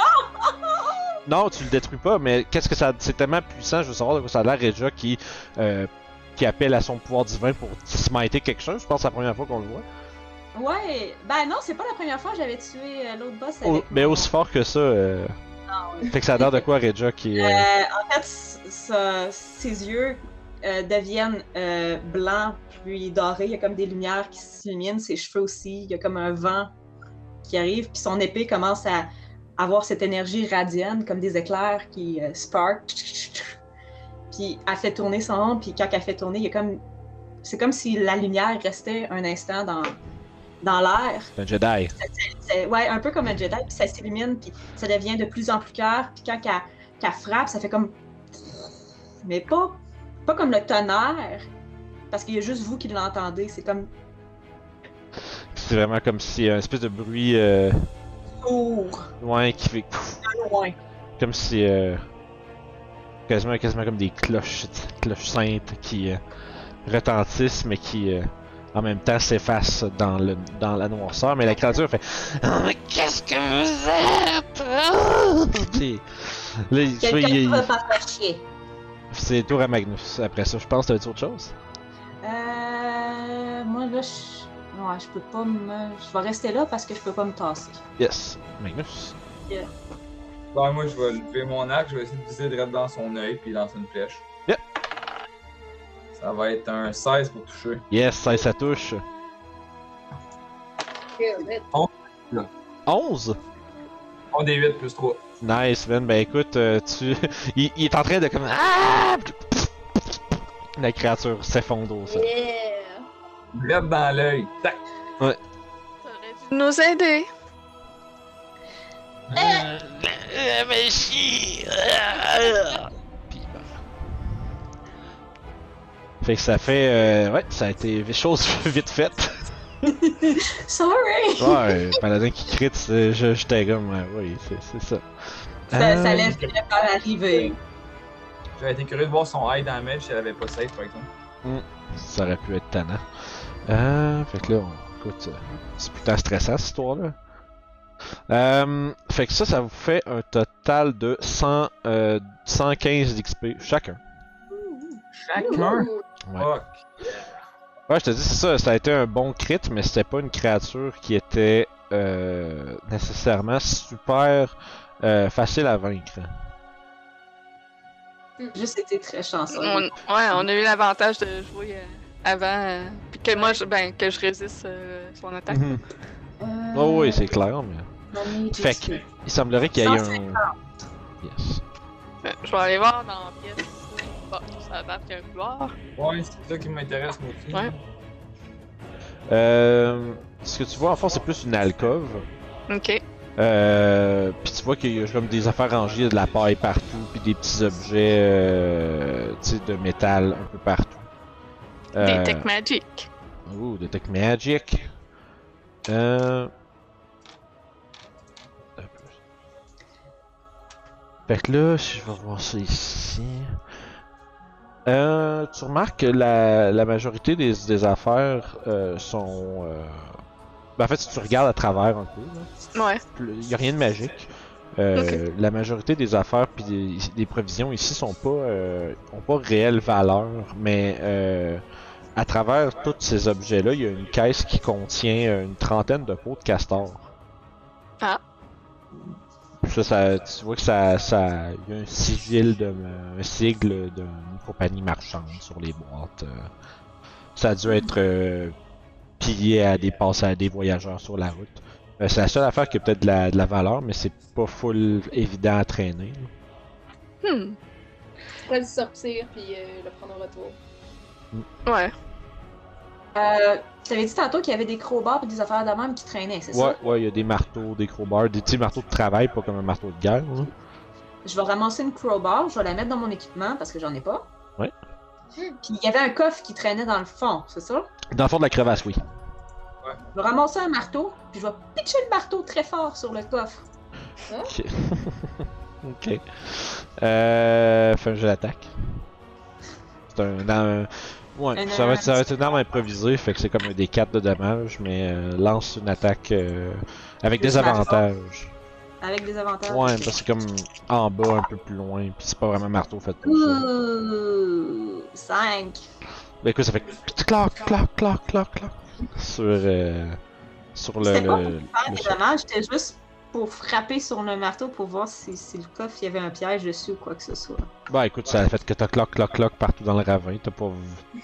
Non, tu le détruis pas, mais qu'est-ce que ça c'est tellement puissant, je veux savoir de quoi ça a l'air Regia qui euh, qui appelle à son pouvoir divin pour smiter quelque chose, je pense que c'est la première fois qu'on le voit. Ouais, ben non, c'est pas la première fois que j'avais tué euh, l'autre boss avec mais aussi fort que ça euh, Ah, ouais. fait que ça a l'air de quoi Regia qui euh, Euh, en fait, ses yeux euh, deviennent blancs puis dorés. Il y a comme des lumières qui s'illuminent. Ses cheveux aussi. Il y a comme un vent qui arrive. Puis son épée commence à avoir cette énergie radienne, comme des éclairs qui spark. Puis elle fait tourner son ombre. Puis quand elle fait tourner, il y a comme. C'est comme si la lumière restait un instant dans, dans l'air. c'est un Jedi. Ouais, un peu comme un Jedi, puis ça s'illumine, puis ça devient de plus en plus clair, puis quand qu'elle qu'elle frappe, ça fait comme... Mais pas, pas comme le tonnerre, parce qu'il y a juste vous qui l'entendez, c'est comme C'est vraiment comme si un espèce de bruit euh, ouais qui fait loin. comme si euh, quasiment quasiment comme des cloches cloches saintes qui euh, retentissent mais qui euh, en même temps s'effacent dans le dans la noirceur mais la créature fait Ah, mais qu'est-ce que vous êtes! Puis, là, Quelqu'un va pas faire chier. c'est tour à Magnus après ça je pense que t'as dit autre chose? Euh... Moi, là, je... Ouais, je peux pas me... Je vais rester là parce que je peux pas me tasser. yes Magnus Ben, moi, je vais lever mon arc, je vais essayer de viser direct dans son œil, puis lancer une flèche. Ça va être un 16 pour toucher. yes ça ça touche Kill it. 11 On des 8 plus 3. Nice, man. Ben écoute, euh, tu. il, il est en train de comme. Ah! La créature s'effondre au sol. Yeah! Dans l'œil. Tac! T'aurais dû nous aider. Euh, mais Fait que ça fait. Euh, ouais, ça a été chose vite faite. Sorry! Ouais, paladin qui crit, c'est- je- j'étais comme. oui, c'est ça. Ça, ça Euh, laisse finir par arriver. J'aurais été curieux de voir son high damage si elle avait pas safe, par exemple. Ça aurait pu être tannant. Euh, fait que là, on, écoute, euh, c'est putain stressant cette histoire-là. Euh, fait que ça, ça vous fait un total de 100, euh, 115 d'XP chacun. Chacun! Ouais. Fuck! Ouais, je te dis, c'est ça, ça a été un bon crit, mais c'était pas une créature qui était euh, nécessairement super euh, facile à vaincre. Juste été très chanceux. On, ouais, on a eu l'avantage de jouer euh, avant, euh, puis que moi, je, ben, que je résiste euh, son attaque. Mhm. Euh, Oh oui, c'est clair, mais Fait que- il semblerait qu'il y ait un... 150. Yes. Je vais aller voir dans la pièce. Bon, ça a l'air qu'il y a un couloir. Ouais, c'est ça qui m'intéresse, moi aussi. Ouais. Euh, ce que tu vois, en fond, c'est plus une alcôve. Ok. Euh, puis tu vois qu'il y a comme des affaires rangées, il y a de la paille partout, puis des petits objets euh, de métal un peu partout. Euh, Des tech magic. Ouh, des tech magic. Euh... Fait que là, si je vais voir ça ici. Euh, tu remarques que la, la majorité des, des affaires euh, sont. euh, Ben, en fait, si tu regardes à travers un peu, là, Ouais. il y a rien de magique. La majorité des affaires puis des, des provisions ici sont pas ont pas réelle valeur, mais à travers tous ces objets-là, il y a une caisse qui contient une trentaine de pots de castor. Ah. Ça, ça, tu vois que ça, ça, il y a un sigil de, un sigle d'une compagnie marchande sur les boîtes. euh. Ça a dû être euh, pillé à des passes à des voyageurs sur la route. Euh, c'est la seule affaire qui a peut-être de la, de la valeur, mais c'est pas full évident à traîner. là. Hmm. Je pourrais le sortir puis euh, le prendre en retour. Ouais. Euh, tu avais dit tantôt qu'il y avait des crowbars et des affaires de même qui traînaient, c'est Ouais, ça? ouais, il y a des marteaux, des crowbars, des petits marteaux de travail, pas comme un marteau de guerre. Je vais ramasser une crowbar, je vais la mettre dans mon équipement parce que j'en ai pas. Ouais. Puis il y avait un coffre qui traînait dans le fond, c'est ça? Dans le fond de la crevasse, oui. Je vais ramasser un marteau, puis je vais pitcher le marteau très fort sur le coffre. Ok. ok. Euh. Fais un jeu d'attaque. C'est un. un- Ouais, Un- ça va, être, ça va être une arme improvisée, fait que c'est comme un des 4 de dommages, mais euh, lance une attaque euh, avec des avantages. Avec des avantages. Ouais, parce que c'est comme en bas, un peu plus loin, puis c'est pas vraiment un marteau fait pour ça. Ouh, 5. Ben écoute, ça fait clac, clac, clac, clac, clac sur, euh, sur le. C'était pas le, Faire des dommages, c'était juste pour frapper sur le marteau pour voir si, si le coffre il y avait un piège dessus ou quoi que ce soit. Bah écoute, ça a fait que t'as cloc, cloc, cloc partout dans le ravin. Pas.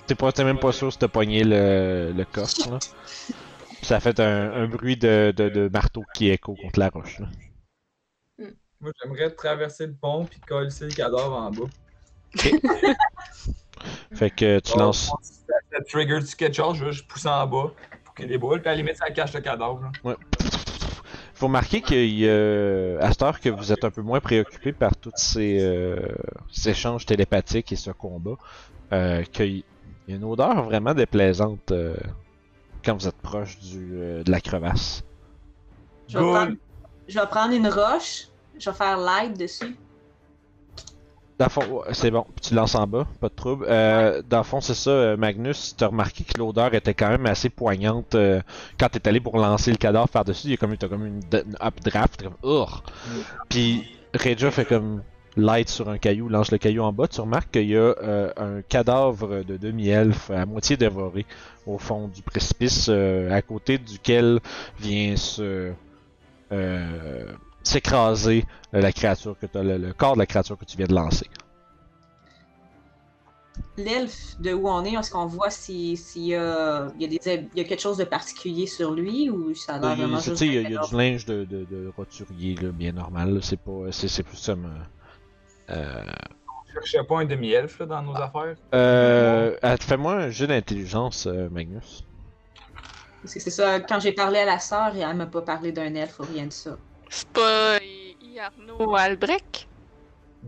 T'es pas, t'es même pas sûr si t'as pogné le, le coffre, là. Puis ça a fait un, un bruit de, de, de marteau qui écho contre la roche, là. Moi, j'aimerais traverser le pont puis coller le cadavre en bas. Fait que tu lances. Ça, ça trigger du chose, je vais juste pousser en bas pour qu'il y ait des boules, puis à la limite, ça cache le cadavre. là. Faut remarquer qu'il y a, à cette heure que vous êtes un peu moins préoccupé par tous ces, euh, ces échanges télépathiques et ce combat, euh, qu'il y a une odeur vraiment déplaisante euh, quand vous êtes proche du, euh, de la crevasse. Je vais, Boule. prendre, je vais prendre une roche, je vais faire light dessus. Dans fond, c'est bon, tu lances en bas, pas de trouble. Euh, dans le fond, c'est ça, euh, Magnus, tu as remarqué que l'odeur était quand même assez poignante euh, quand t'es allé pour lancer le cadavre par-dessus. Il y a comme, t'as comme une, updraft, comme Urgh! Puis Reja fait comme light sur un caillou, lance le caillou en bas. Tu remarques qu'il y a euh, un cadavre de demi-elfe à moitié dévoré au fond du précipice, à côté duquel vient se s'écraser euh, la créature que le, le corps de la créature que tu viens de lancer. L'elfe de où on est, est-ce qu'on voit s'il a, il y, y a quelque chose de particulier sur lui ou ça a l'air vraiment juste il y a, il y a du linge de, de, de roturier, là, bien normal. C'est pas, c'est, c'est plus comme. Euh, euh, Je cherchais pas un demi-elfe dans nos affaires? euh, ah, fais-moi un jeu d'intelligence, euh, Magnus. Parce que c'est ça, quand j'ai parlé à la sœur, elle m'a pas parlé d'un elfe ou rien de ça. C'est pas I- Arnaud Albrecht?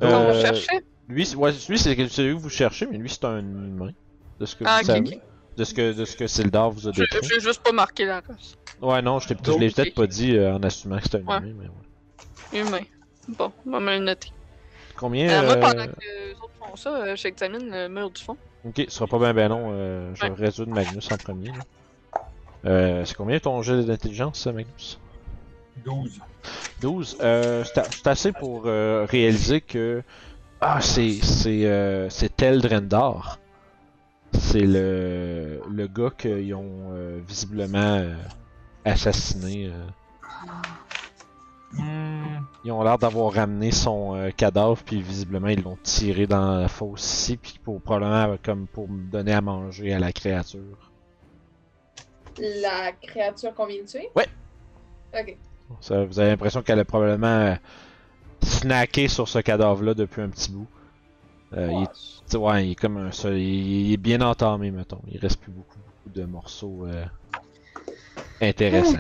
Euh, qu'on cherchait? Lui, c'est- ouais, lui c'est celui que vous cherchez, mais lui, c'est un humain. De ce que Ah, vous ok, savez. De ce que, de ce que Sildar vous a Je- décrit. J'ai juste pas marqué la race. Ouais, non, je, t'ai- je l'ai peut-être pas dit euh, en assumant que c'était un Ouais. humain, mais ouais. Humain. Bon, on va me le noter. Combien Euh, moi, euh, pendant que les autres font ça, euh, j'examine le mur du fond. Ok, ce sera pas bien ben long. euh, je vais résoudre Magnus en premier. là. Euh, c'est combien ton jeu d'intelligence, ça, Magnus? 12. 12. Euh, c'est assez pour euh, réaliser que. Ah, c'est. C'est. Euh, c'est Tel Drendar. C'est le. Le gars qu'ils ont euh, visiblement euh, assassiné. euh. Hmm. Ils ont l'air d'avoir ramené son euh, cadavre, puis visiblement ils l'ont tiré dans la fosse ici, puis pour probablement euh, comme pour donner à manger à la créature. La créature qu'on vient de tuer? Ouais. Ok. Ça, vous avez l'impression qu'elle a probablement euh, snacké sur ce cadavre-là depuis un petit bout. Euh, il, est, ouais, il est comme un seul. Il, il est bien entamé, mettons. Il reste plus beaucoup, beaucoup de morceaux euh, intéressants.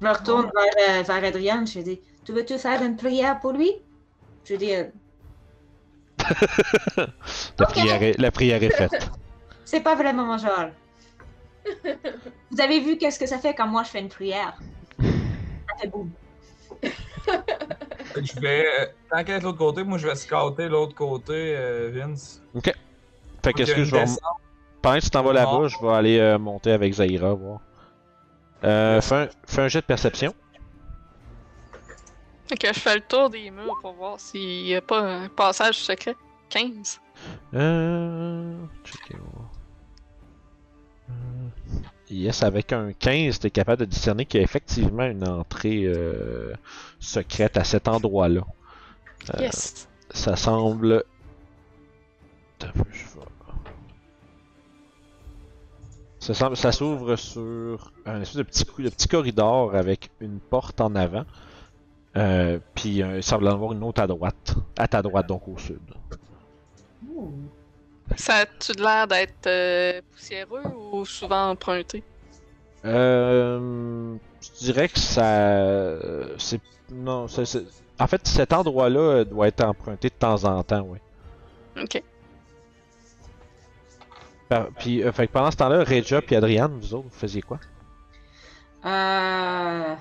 Je me retourne vers, euh, vers Adrienne, je lui dis Tu veux-tu faire une prière pour lui Je lui dis euh, La, prière est, la prière est faite. C'est pas vraiment mon genre. Vous avez vu qu'est-ce que ça fait quand moi je fais une prière? Ça fait boum. Fait Je vais. euh, Tant qu'à être de l'autre côté, moi je vais scouter l'autre côté, euh, Vince. Fait que Faut qu'est-ce que je vais. Pendant que tu t'en vas là-bas, Non. je vais aller euh, monter avec Zaira voir. Euh, fais, un, fais un jet de perception. Fait que je fais le tour des murs pour voir s'il y a pas un passage secret. 15. Euh. checker, voir. Yes, avec un 15, t'es capable de discerner qu'il y a effectivement une entrée euh, secrète à cet endroit-là. Euh, Yes. Ça semble. Attends un peu, je vais- Ça, semble- ça s'ouvre sur un espèce de petit, cou- de petit corridor avec une porte en avant. Euh, puis euh, il semble en avoir une autre à droite. À ta droite, donc au sud. Ça a-tu l'air d'être euh, poussiéreux ou souvent emprunté? Euh, je dirais que ça. C'est. Non, c'est- c'est- En fait, cet endroit-là euh, doit être emprunté de temps en temps, oui. Ok. Par- Puis, euh, fait que pendant ce temps-là, Regia et Adriane, vous autres, vous faisiez quoi? Euh...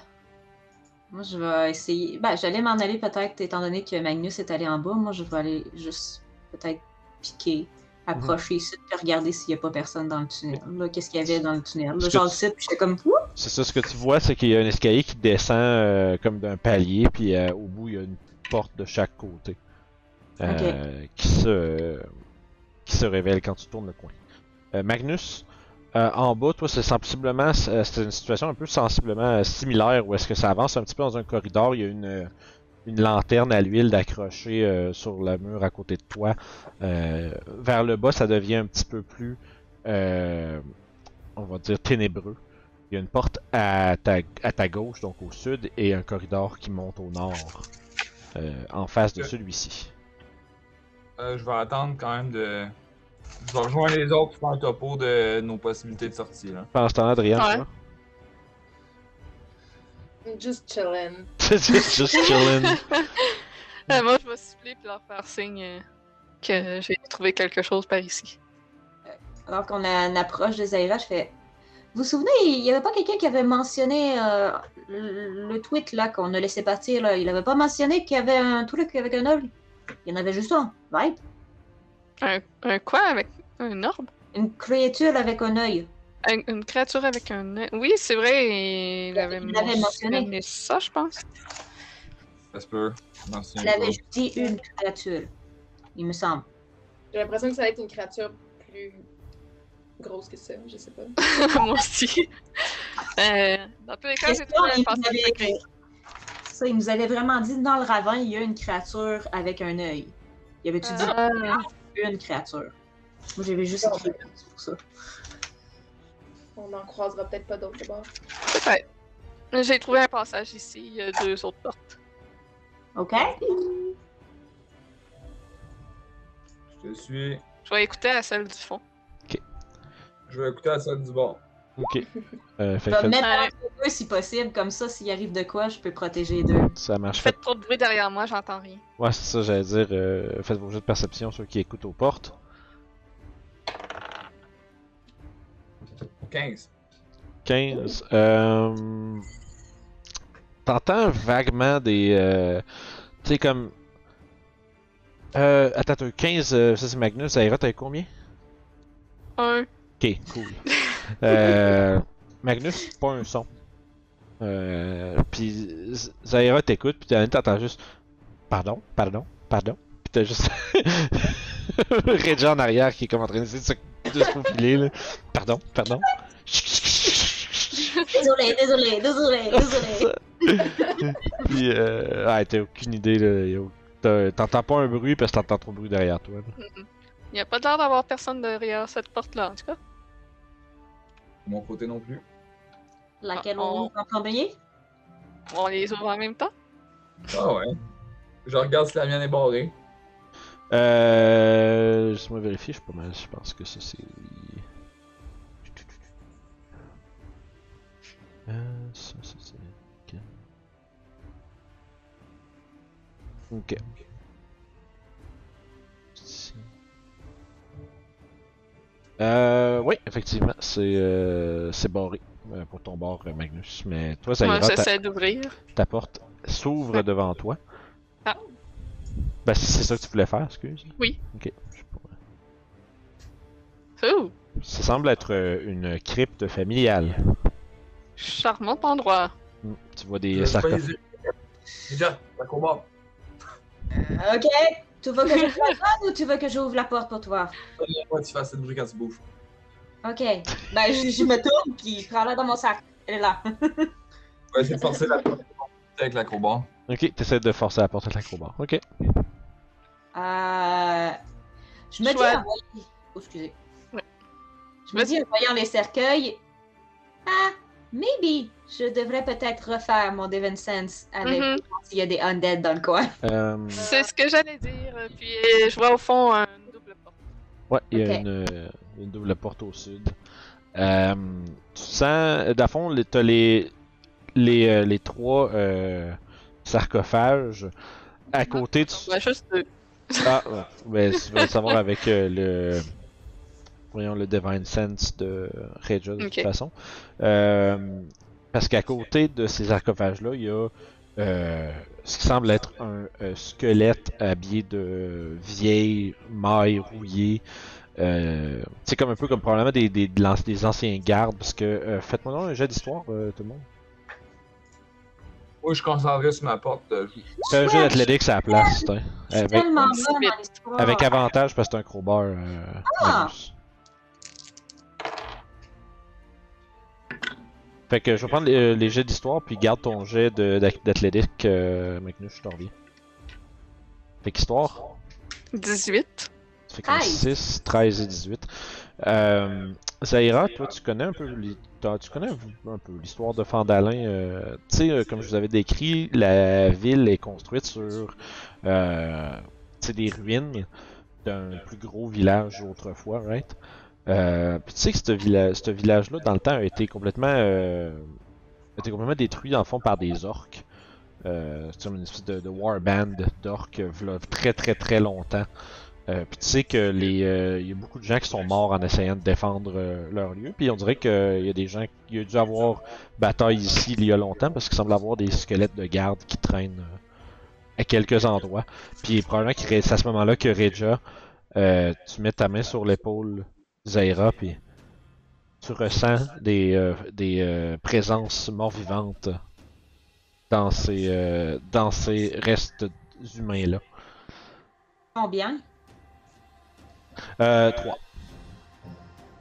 Moi, je vais essayer. Ben, j'allais m'en aller peut-être, étant donné que Magnus est allé en bas. Moi, je vais aller juste peut-être piquer, approcher ici, puis regarder s'il n'y a pas personne dans le tunnel. Là, qu'est-ce qu'il y avait dans le tunnel? Là, genre, le site, puis j'étais comme, Ouh! C'est ça, ce que tu vois, c'est qu'il y a un escalier qui descend euh, comme d'un palier, puis euh, au bout, il y a une porte de chaque côté. euh, qui, se, qui se révèle quand tu tournes le coin. Euh, Magnus, en bas, toi, c'est sensiblement, c'est une situation un peu sensiblement similaire où est-ce que ça avance un petit peu dans un corridor, il y a une, une lanterne à l'huile d'accrocher euh, sur le mur à côté de toi. Euh, vers le bas, ça devient un petit peu plus, euh, on va dire, ténébreux. Il y a une porte à ta, à ta gauche, donc au sud, et un corridor qui monte au nord, euh, en face de celui-ci. Euh, je vais attendre quand même de. Je vais rejoindre les autres pour faire un topo de nos possibilités de sortie. Là. Pendant ce temps-là, Adrien, Ouais. Just chillin'. just, just chillin'. Euh, moi, je vais siffler puis leur faire signe euh, que j'ai trouvé quelque chose par ici. Alors qu'on approche de Zaira, je fais. Vous vous souvenez, il n'y avait pas quelqu'un qui avait mentionné euh, le, le tweet là qu'on a laissé partir là. Il avait pas mentionné qu'il y avait un truc avec un œil. Il y en avait juste un, right? Un, un quoi avec un orbe? Une créature avec un œil. Un- une créature avec un œil. Oui, c'est vrai, il avait Il mentionné. ça, je pense. Ça se peut. Il avait pas. juste dit une créature. Il me semble. J'ai l'impression que ça va être une créature plus grosse que ça, je sais pas. Moi aussi. Euh, dans tous les cas, j'ai Question, trouvé un il nous passage avait- secret. Ça, il nous avait vraiment dit dans le ravin, il y a une créature avec un œil. Il avait-tu dit Ah, une créature? Moi, j'avais juste écrit c'est pour ça. On n'en croisera peut-être pas d'autres d'abord. peut-être. J'ai trouvé un passage ici, il y a deux autres portes. OK? Je te suis. Je vais écouter à celle du fond. Je vais écouter la salle du bord. Ok. Euh, fait Je que vais me faites- mettre entre deux si possible, comme ça, s'il arrive de quoi, je peux protéger les deux. ça marche. Faites... Faites trop de bruit derrière moi, j'entends rien. Ouais, c'est ça, j'allais dire. euh, faites vos jeux de perception, ceux qui écoutent aux portes. 15. 15. Euh... T'entends vaguement des. Euh... Tu sais, comme. Euh. Attends, t'as 15, euh, ça c'est Magnus. Aira, t'as combien? Un. Ok, cool. euh, Magnus, pas un son. Euh, puis Zaira t'écoute, puis t'as- t'entends juste Pardon, pardon, pardon. Puis t'as juste Regia en arrière qui est comme en train d'essayer de se, de se là. Pardon, pardon. Désolé, désolé, désolé, désolé. puis euh, ouais, t'as aucune idée, là. y T'entends pas un bruit parce que t'entends trop de bruit derrière toi. là. Il n'y a pas l'air d'avoir personne derrière cette porte-là, en tout cas. De mon côté non plus. Laquelle Ah, on on- est en train de payer? On les ouvre en même temps? Ah ouais. Je regarde si la mienne est barrée. Euh. Laisse-moi vérifier, je suis pas mal. Je pense que ça c'est. Euh, ça, ça c'est. Ok. Euh, oui, effectivement, c'est euh, c'est barré euh, pour ton bord, euh, Magnus. Mais toi, ça ira, ta, j'essaie d'ouvrir? ta porte s'ouvre devant toi. Ah. Ben, si c'est ça que tu voulais faire, excuse? Oui. Ok. je sais pas. Ouh! Ça semble être euh, une crypte familiale. Charmant endroit. Hmm, Tu vois des sarcophages. Déjà, la combat. Euh, ok, tu veux que je te la donne ou tu veux que j'ouvre la porte pour toi? Moi, tu fais assez de bruit quand tu bouges. Ok, ben je, je me tourne puis prends-la dans mon sac. Elle est là. Essayer de forcer la porte avec l'acrobat. Ok, t'essaies de forcer la porte avec l'acrobat. Ok. Euh, je me dis en voyant... Oh, excusez. Ouais. Je me dis en voyant les cercueils, ah, maybe, je devrais peut-être refaire mon Devon Sense avec Mhm. s'il y a des undead dans le coin. Euh, C'est ce que j'allais dire. Puis je vois au fond un double porte. ouais, il y a une, euh, une double porte au sud. Euh, tu sens, le fond, les- t'as les, les, les trois euh, sarcophages. À côté, tu, On voit juste deux. Ah, ouais. Vas le savoir avec euh, le. Voyons, le Divine Sense de Regia, de toute façon. Euh, parce qu'à côté de ces sarcophages-là, il y a euh, ce qui semble être un squelette habillé de vieilles mailles rouillées. C'est comme un peu comme probablement des, des, des anciens gardes. Parce que. Faites-moi un jet d'histoire, euh, tout le monde. Moi, je suis concentré sur ma porte. euh, Fais un jet d'athlétique à la place. Avec, tellement dix-huit. bonne dans l'histoire. avec avantage parce que c'est un crowbar. Euh, Ah! Fait que je vais prendre les, les jets d'histoire puis garde ton jet d'athlétique, euh, Magnus, je t'en reviens. Fait qu'histoire, 18. ça fait 13. 6, 13 et 18. Euh, Zaira, toi tu connais un peu tu connais un, peu l'histoire de Fandalin. euh, tu sais, euh, comme je vous avais décrit, la ville est construite sur euh, des ruines d'un plus gros village autrefois, right? Puis tu sais que ce, villa- ce village-là, dans le temps, a été complètement, a été complètement détruit, dans le fond, par des orques. C'est une espèce de, de warband d'orques, très très très longtemps. Euh, puis tu sais que les, euh, y a beaucoup de gens qui sont morts en essayant de défendre euh, leur lieu. Puis on dirait qu'il y a des gens, il y a dû avoir bataille ici il y a longtemps parce qu'il semble avoir des squelettes de garde qui traînent euh, à quelques endroits. Puis probablement que c'est à ce moment-là que Reja, tu mets ta main sur l'épaule Zaira, puis tu ressens des, des présences mort-vivantes dans ces, dans ces restes humains-là. Combien? Euh, 3.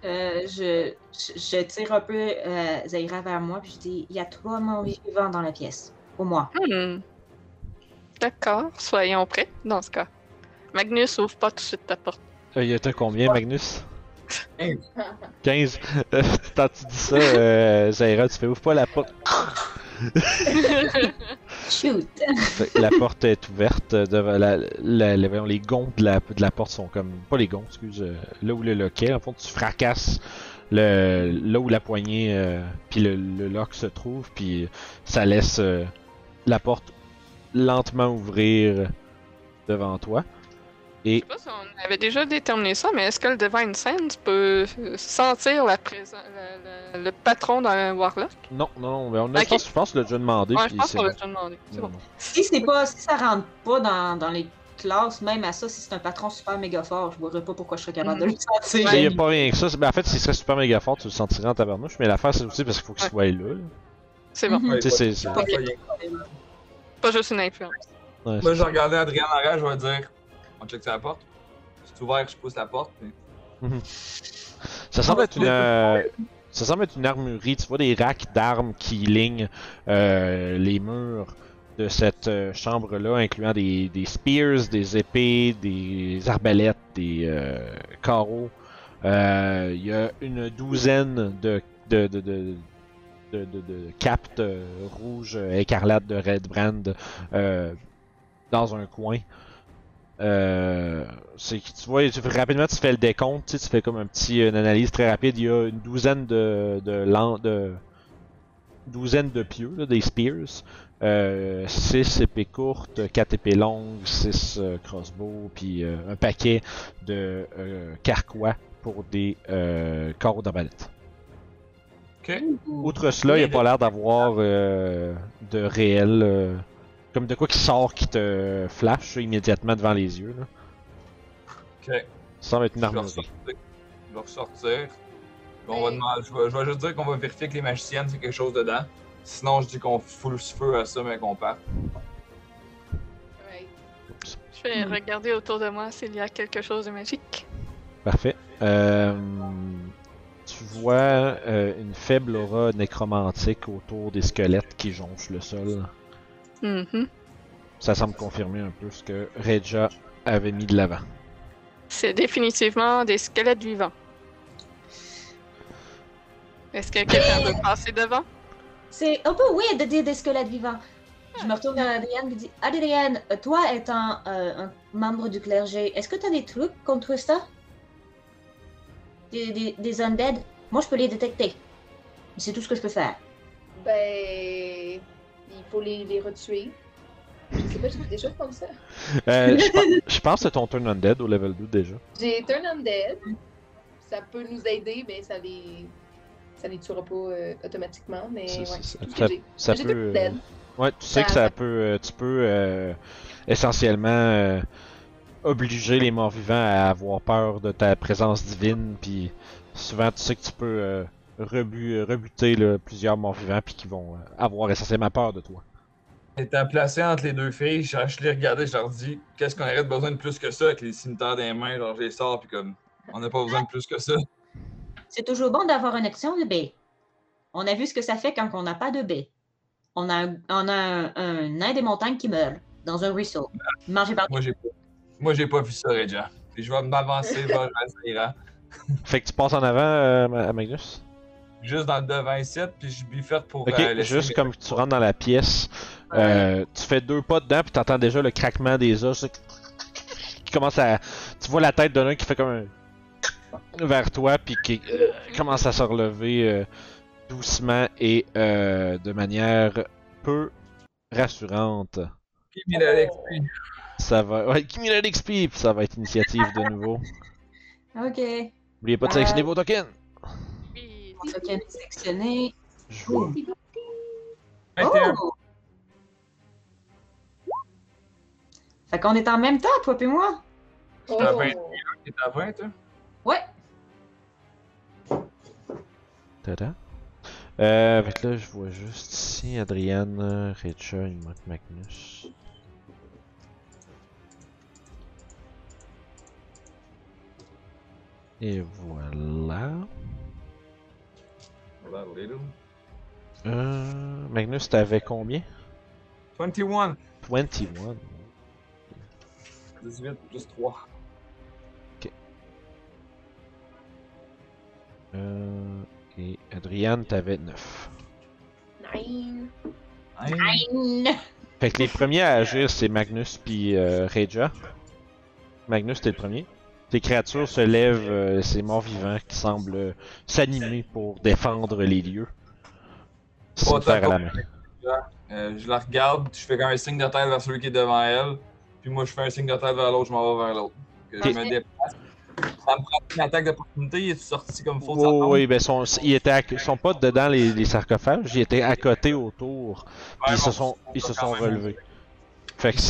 Euh, je, je, je tire un peu euh, Zaira vers moi, puis je dis il y a trois morts vivants dans la pièce. Au moins. Hmm. D'accord, soyons prêts dans ce cas. Magnus, ouvre pas tout de suite ta porte. Euh, il y a combien, Magnus? Quinze. 15. Euh, Quand tu dis ça, euh, Zaira, tu fais ouvre pas la porte. Shoot! La porte est ouverte. la, les gonds de la, porte sont comme. Pas les gonds, excuse. euh, là où le loquet, en fond, tu fracasses là où la poignée euh, puis le, le lock se trouve, puis ça laisse euh, la porte lentement ouvrir devant toi. Je sais pas si on avait déjà déterminé ça, mais est-ce que le Divine Sense peut euh, sentir la présence, le, le- le patron d'un Warlock? Non, non, non, mais on a, Ok. je pense, je pense qu'on l'a déjà demandé. Ouais, je pense qu'on l'a déjà demandé. C'est Non, bon. non. Si c'est pas, si ça rentre pas dans, dans les classes, même à ça, si c'est un patron super méga fort, je vois pas pourquoi je serais capable de le sentir. Il y a pas rien que ça. ben, en fait, s'il serait super méga fort, tu le sentirais en tabarnouche. Mais l'affaire, c'est aussi parce qu'il faut qu'il Ouais. soit là. là. C'est bon. Mhm. Ouais, c'est- pas- pas- Pas juste une influence. Ouais, Moi, je regardais Adrien en arrière, je vais dire on check sur la porte. C'est ouvert, je pousse la porte. puis- Ça semble être une, euh, ça semble être une. Tu vois des racks d'armes qui lignent euh, les murs de cette euh, chambre-là, incluant des, des spears, des épées, des arbalètes, des carreaux. Il y a une douzaine de, de, de, de, de, rouges euh, écarlates de Red Brand dans un coin. Euh, c'est que tu vois, tu fais- rapidement tu fais le décompte, tu, sais, tu fais comme un petit une analyse très rapide. Il y a une douzaine de de, lan- de douzaine de pieux, là, des spears, euh, 6 épées courtes, 4 épées longues, 6 crossbows, puis euh, un paquet de euh, carquois pour des euh, carreaux d'arbalète. Ok. Outre cela, il n'y a pas l'air d'avoir euh, de réel. Comme de quoi qui sort qui te flash immédiatement devant les yeux. Là. Ok. Ça semble être une Je vais armurerie. ressortir. Je vais ressortir. On va demander, je, vais, je vais juste dire qu'on va vérifier que les magiciennes, c'est quelque chose dedans. Sinon, je dis qu'on fout le feu à ça, mais qu'on part. Ouais. Je vais regarder autour de moi s'il y a quelque chose de magique. Parfait. Euh, tu vois euh, une faible aura nécromantique autour des squelettes qui jonchent le sol. Mhm. Ça semble confirmer un peu ce que Reja avait mis de l'avant. C'est définitivement des squelettes vivants. Est-ce que quelqu'un veut passer devant? C'est un peu weird de dire des squelettes vivants. Je me retourne vers Adrienne et dis Adrienne, toi étant euh, un membre du clergé, est-ce que tu as des trucs contre ça? Des, des, des undead? Moi, je peux les détecter. C'est tout ce que je peux faire. Ben. Il faut les, les retuer. Je sais pas, j'ai des choses comme ça. Euh, je, pense, je pense que c'est ton turn undead au level 2 déjà. J'ai Turn Undead. Ça peut nous aider, mais ça les. Ça les tuera pas euh, automatiquement, mais ouais, ça- peut. Euh. Ouais, tu sais que Ça- peut. euh, tu peux essentiellement obliger les morts vivants à avoir peur de ta présence divine, puis souvent tu sais que tu peux euh, rebu- rebuter là, plusieurs morts vivants, puis qui vont euh, avoir essentiellement peur de toi. Étant placé entre les deux filles, je, je les regardais, je leur dis qu'est-ce qu'on aurait besoin de plus que ça avec les cimetières des mains, genre je les sors, puis comme on n'a pas besoin de plus que ça. C'est toujours bon d'avoir une action de baie. On a vu ce que ça fait quand on n'a pas de baie. On a, un- on a un, un nain des montagnes qui meurt dans un ruisseau, mangé par Moi, j'ai pas, moi, j'ai pas vu ça, Regia. Puis je vais m'avancer vers Azira, Fait que tu passes en avant, euh, Ma- Magnus? Juste dans le devant ici, puis je biferte pour Ok, euh, juste mes- comme tu rentres dans la pièce, euh, tu fais deux pas dedans, puis t'entends déjà le craquement des os qui commence à. Tu vois la tête de l'un qui fait comme un. vers toi, puis qui euh, commence à se relever euh, doucement et euh, de manière peu rassurante. Give me that XP. Ça va. Ouais, give me that XP, puis ça va être initiative de nouveau. Ok. N'oubliez pas de sélectionner vos tokens. Mon token est sélectionné. 21. Oh! Fait qu'on est en même temps, toi et moi. Oh! à 21. T'es à 20, toi? Ouais. Tada. Euh, fait que là, je vois juste ici Adrienne, Recha, il manque Magnus. Et voilà. That little. Euh, Magnus, t'avais combien? 21. 21. 18 plus 3. Euh, et Adrienne, t'avais 9. Nine. Nine. Fait que les premiers à agir, c'est Magnus puis euh, Reja. Magnus, t'es le premier. Les créatures se lèvent, euh, c'est morts vivants qui semblent euh, s'animer pour défendre les lieux. Oh, à la main. Euh, je la regarde, je fais comme un signe de tête vers celui qui est devant elle. Puis moi, je fais un signe de tête vers l'autre, je m'en vais vers l'autre. Je me déplace. Ça me prend une attaque d'opportunité, il est sorti comme faux Oui, ben à- ils sont pas dedans les, les sarcophages, ils étaient à côté autour, puis Ouais, ils se sont, ils se sont relevés. Fait que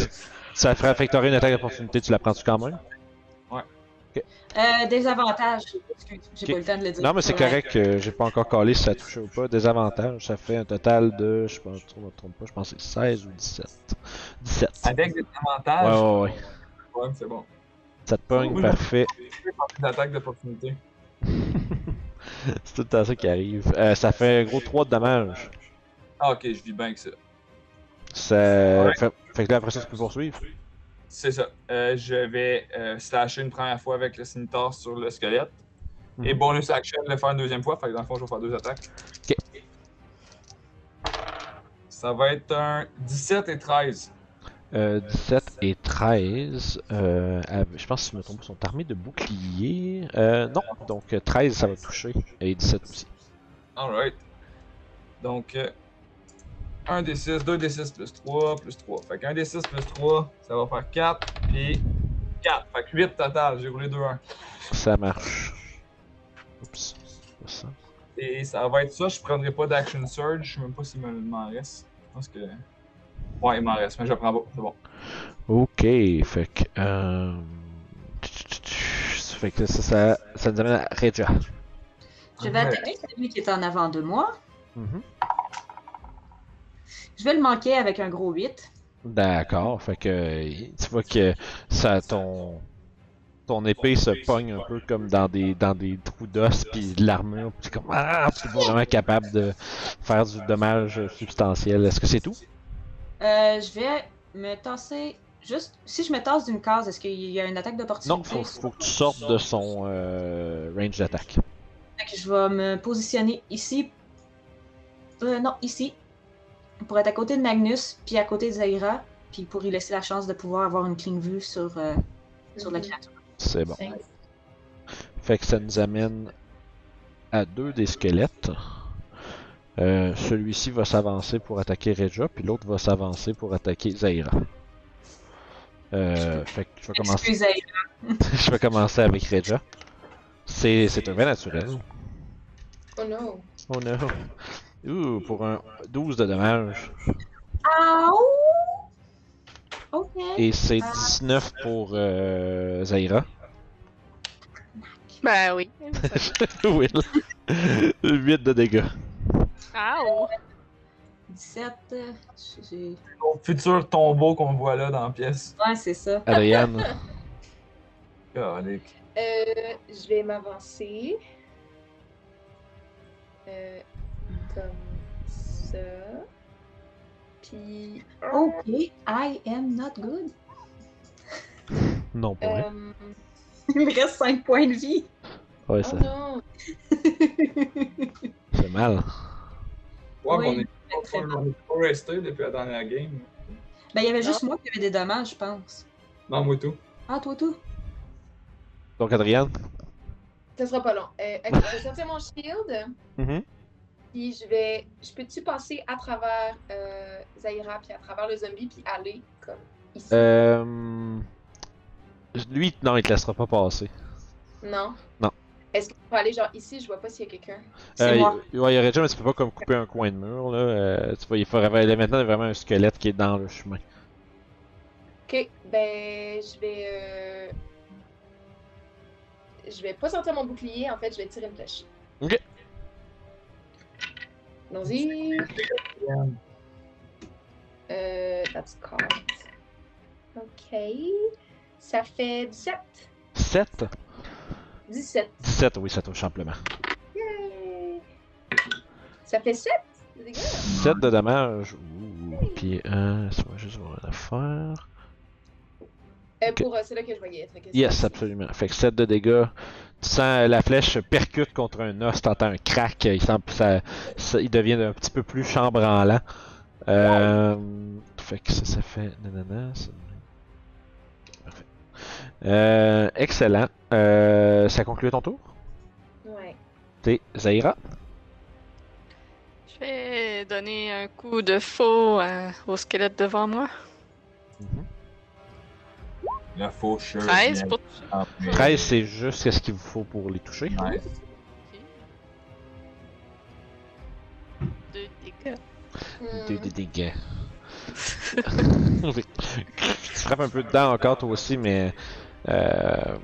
ça ferait affecterait une attaque d'opportunité, tu la prends-tu quand même? Euh, des avantages. Excuse, j'ai Ok. pas eu le temps de le dire. Non, mais c'est Ouais. correct, euh, j'ai pas encore collé si ça touchait ou pas. Des avantages, ça fait un total de, je pense, je me trompe pas, je pense que c'est 16 ou 17. 17. Avec des avantages, ouais, ouais. ouais, c'est bon. Ça te pogne, Oui. parfait. D'attaque d'opportunité. c'est tout le temps ça qui arrive. Euh, ça fait un gros 3 de dommages. Ah, ok, je vis bien avec ça. Ça Ouais. fait, fait que là, après ça, tu peux poursuivre. C'est ça. Euh, je vais euh, slasher une première fois avec le scimitar sur le squelette. Et Mhm. bonus action, le faire une deuxième fois. Fait que dans le fond, je vais faire deux attaques. Ok. Ça va être un 17 et 13. Euh, 17 et 13, euh, je pense que si je me trompe, sont armés de boucliers. Euh, non, donc euh, 13 ça va toucher, et 17 aussi. Alright. Donc, euh, 1 des 6, 2 des 6 plus 3, plus 3. Fait que 1 des 6 plus 3, ça va faire 4, puis 4. Fait que 8 total. J'ai roulé 2-1. Ça marche. Oups, c'est pas ça. Et ça va être ça. Je prendrai pas d'action surge. Je sais même pas s'il me- m'en reste. Je pense que. Ouais, il m'en reste, mais je le prends pas. C'est bon. Ok, fait que. Euh... Fait que ça, ça, ça nous amène à Reja. Je vais attaquer celui qui est en avant de moi. Mhm. Je vais le manquer avec un gros 8. D'accord, fait que tu vois que ça ton ton épée se pogne un peu comme dans des dans des trous d'os puis de l'armure, puis comme ah, tu es pas vraiment capable de faire du dommage substantiel. Est-ce que c'est tout? Euh, je vais me tasser. Juste, si je me tasse d'une case, est-ce qu'il y a une attaque d'opportunité? Non, faut, faut que tu sortes de son euh, range d'attaque. Je vais me positionner ici. Euh, non, ici. Pour être à côté de Magnus, puis à côté de Zaira, puis pour y laisser la chance de pouvoir avoir une clean vue sur, euh, sur la Mhm. créature. C'est bon. Thanks. Fait que ça nous amène à deux des squelettes. Euh, Celui-ci va s'avancer pour attaquer Reja, puis l'autre va s'avancer pour attaquer Zaira. Euh, fait que je vais commencer, Zaira. je vais commencer avec Reja. C'est c'est un vrai naturel. Oh non. Oh no. Ouh, pour un 12 de dommages. Aouh! Ok. Et c'est 19 pour euh, Zaira. Ben oui. Will. 8 de dégâts. Ow! 17. euh, j'ai- futur tombeau qu'on voit là dans la pièce. Ouais, c'est ça. Euh, je vais m'avancer. Euh, comme ça. Puis. Ok, I am not good. Non, pas vrai. Euh, Il me reste 5 points de vie. Ouais, oh ça non! fait mal. Ouais, Oui, on est très est pas resté depuis la dernière game. Ben, il y avait juste moi qui avait des dommages, je pense. Non, moi tout. Ah, toi, tout? Donc, Adrienne. Ça sera pas long. Euh, ok, je vais sortir mon shield. Mhm. Puis je vais. Je peux-tu passer à travers euh, Zaira, puis à travers le zombie, puis aller comme ici? Euh... Lui, non, il te laissera pas passer. Non? non. Est-ce qu'on peut aller genre ici? Je vois pas s'il y a quelqu'un? C'est Euh, moi. il, ouais, il y aurait déjà, mais tu peux pas comme couper un coin de mur, là. Euh, tu vois, il faudrait là, maintenant, il y a vraiment un squelette qui est dans le chemin. Ok, ben je vais. euh, Je vais pas sortir mon bouclier, en fait, je vais tirer une flèche. Ok. Allons-y. Euh, that's caught. Ok. Ça fait 17. 7 17. 17, oui, ça touche amplement. Yay! Ça fait 7 de dégâts. 7 de dommages. Ouh. Puis, euh, ça va juste voir l'affaire. Euh, Ok. Pour euh, c'est là que je voyais Yes, absolument. Fait que 7 de dégâts. Tu sens euh, la flèche percute contre un os, t'entends un crack, il, semble, ça, ça- il devient un petit peu plus chambranlant. Euh, fait que ça, ça fait. Nanana, ça- Parfait. Euh, excellent. Euh, ça conclut ton tour? Ouais. T'es Zaira? Je vais donner un coup de faux à- au squelette devant moi. La faucheuse. 13 vient pour de- 13, c'est juste ce qu'il vous faut pour les toucher. Ouais. Deux dégâts. Hmm. Deux des dégâts. tu frappes un peu dedans encore toi aussi, mais euh,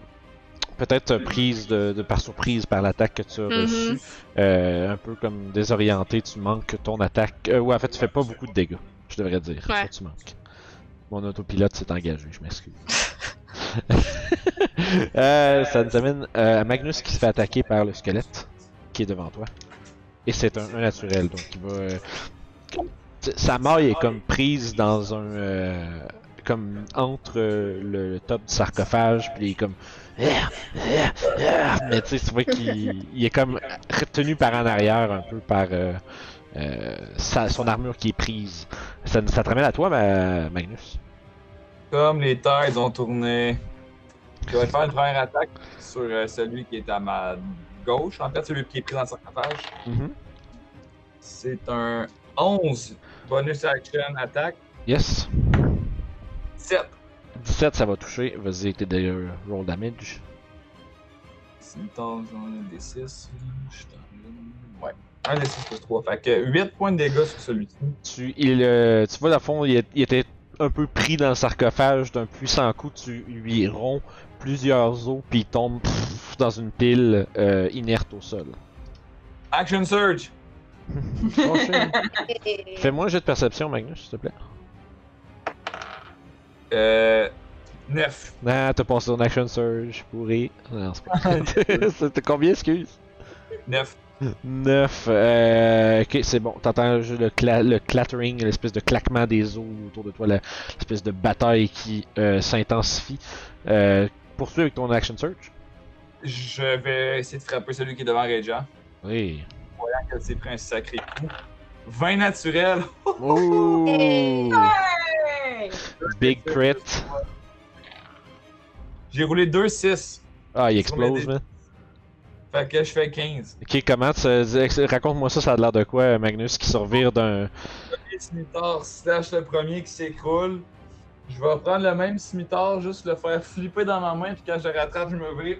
peut-être prise de, de- par surprise par l'attaque que tu as Mhm. reçue. Euh, un peu comme désorienté, tu manques ton attaque. Euh, ouais, en fait, tu fais pas beaucoup de dégâts, je devrais dire. Ouais. Ça, tu manques. Mon autopilote s'est engagé, je m'excuse. Euh, ça nous amène euh, à Magnus qui se fait attaquer par le squelette qui est devant toi. Et c'est un, naturel, donc il va. euh, sa maille est comme prise dans un. euh, comme entre le, top du sarcophage, puis il est comme. Mais tu sais, tu vois qu'il il est comme retenu par en arrière un peu par euh, sa- son armure qui est prise. Ça, ça te ramène à toi, ma- Magnus. Comme les tides ont tourné, je vais faire une première attaque sur euh, celui qui est à ma gauche, en fait, celui qui est pris dans le sarcophage. Mhm. C'est un 11 bonus action attaque, Yes. 7. 17, ça va toucher. Vas-y, t'es de roll damage. C'est une tasse, un des 6. Ouais. Un des 6 plus 3. Fait que 8 points de dégâts sur celui-ci. Tu, il, euh, tu vois, dans le fond, il était un peu pris dans le sarcophage d'un puissant coup. Tu lui romps plusieurs os, puis il tombe pff, dans une pile euh, inerte au sol. Action Surge! Fais-moi un jeu de perception, Magnus, s'il te plaît. Euh. 9. Non, t'as passé ton action surge, pourri. Non, c'est pas C'était combien, excuse? 9. 9. Euh, ok, c'est bon. T'entends juste le, cla- le clattering, l'espèce de claquement des os autour de toi, l'espèce de bataille qui euh, s'intensifie. Euh, poursuis avec ton action surge. Je vais essayer de frapper celui qui est devant Regia. Oui. Elle s'est pris un sacré coup. 20 naturel! Oh! Hey! Big crit. J'ai roulé 2-6. Ah, il C'est explose, man. Fait que je fais 15. Ok, comment tu. Raconte-moi ça, ça a l'air de quoi, Magnus, qui survire d'un. Le scimitar slash le premier qui s'écroule. Je vais prendre le même scimitar, juste le faire flipper dans ma main, puis quand je le rattrape, je me vire.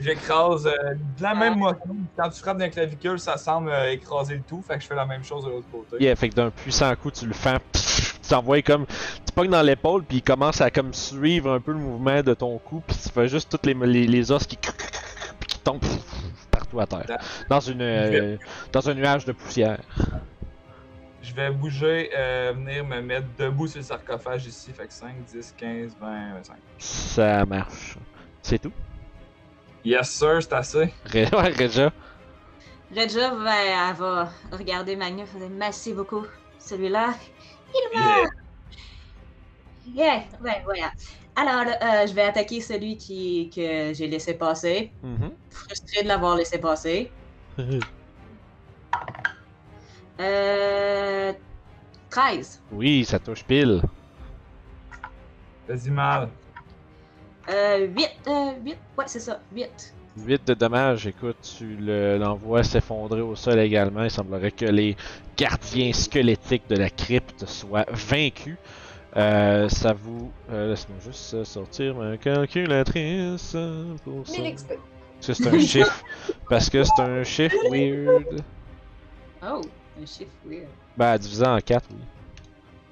J'écrase euh, de la même motion. Quand tu frappes d'un clavicule, ça semble euh, écraser le tout, fait que je fais la même chose de l'autre côté. Yeah, fait que d'un puissant coup, tu le fends, pff, tu t'envoies comme. Tu pognes dans l'épaule, puis il commence à comme suivre un peu le mouvement de ton coup, puis tu fais juste toutes les, les, les os qui. Pff, partout à terre. Dans une. euh, dans un nuage de poussière. Je vais bouger, euh, venir me mettre debout sur le sarcophage ici, fait que 5, 10, 15, 20, 25. Ça marche. C'est tout? Yes sir, c'est assez. Ouais, Reja. Redja va, elle va regarder Magnus merci beaucoup. Celui-là, il Yeah. va. Yeah, ouais, voilà. Alors, euh, je vais attaquer celui qui, que j'ai laissé passer. Mhm. Frustré de l'avoir laissé passer. Euh. 13. oui, ça touche pile. Vas-y mal. Euh, 8. Euh, 8. Ouais, c'est ça. 8. 8 de dommages, écoute, tu le- l'envoies s'effondrer au sol également. Il semblerait que les gardiens squelettiques de la crypte soient vaincus. Euh, ça vous. Euh, Laisse-moi juste euh, sortir ma calculatrice euh, pour ça. 1000 XP. Parce que c'est un chiffre. Parce que c'est un chiffre weird. Oh, un chiffre weird. Ben, divisé en 4, oui.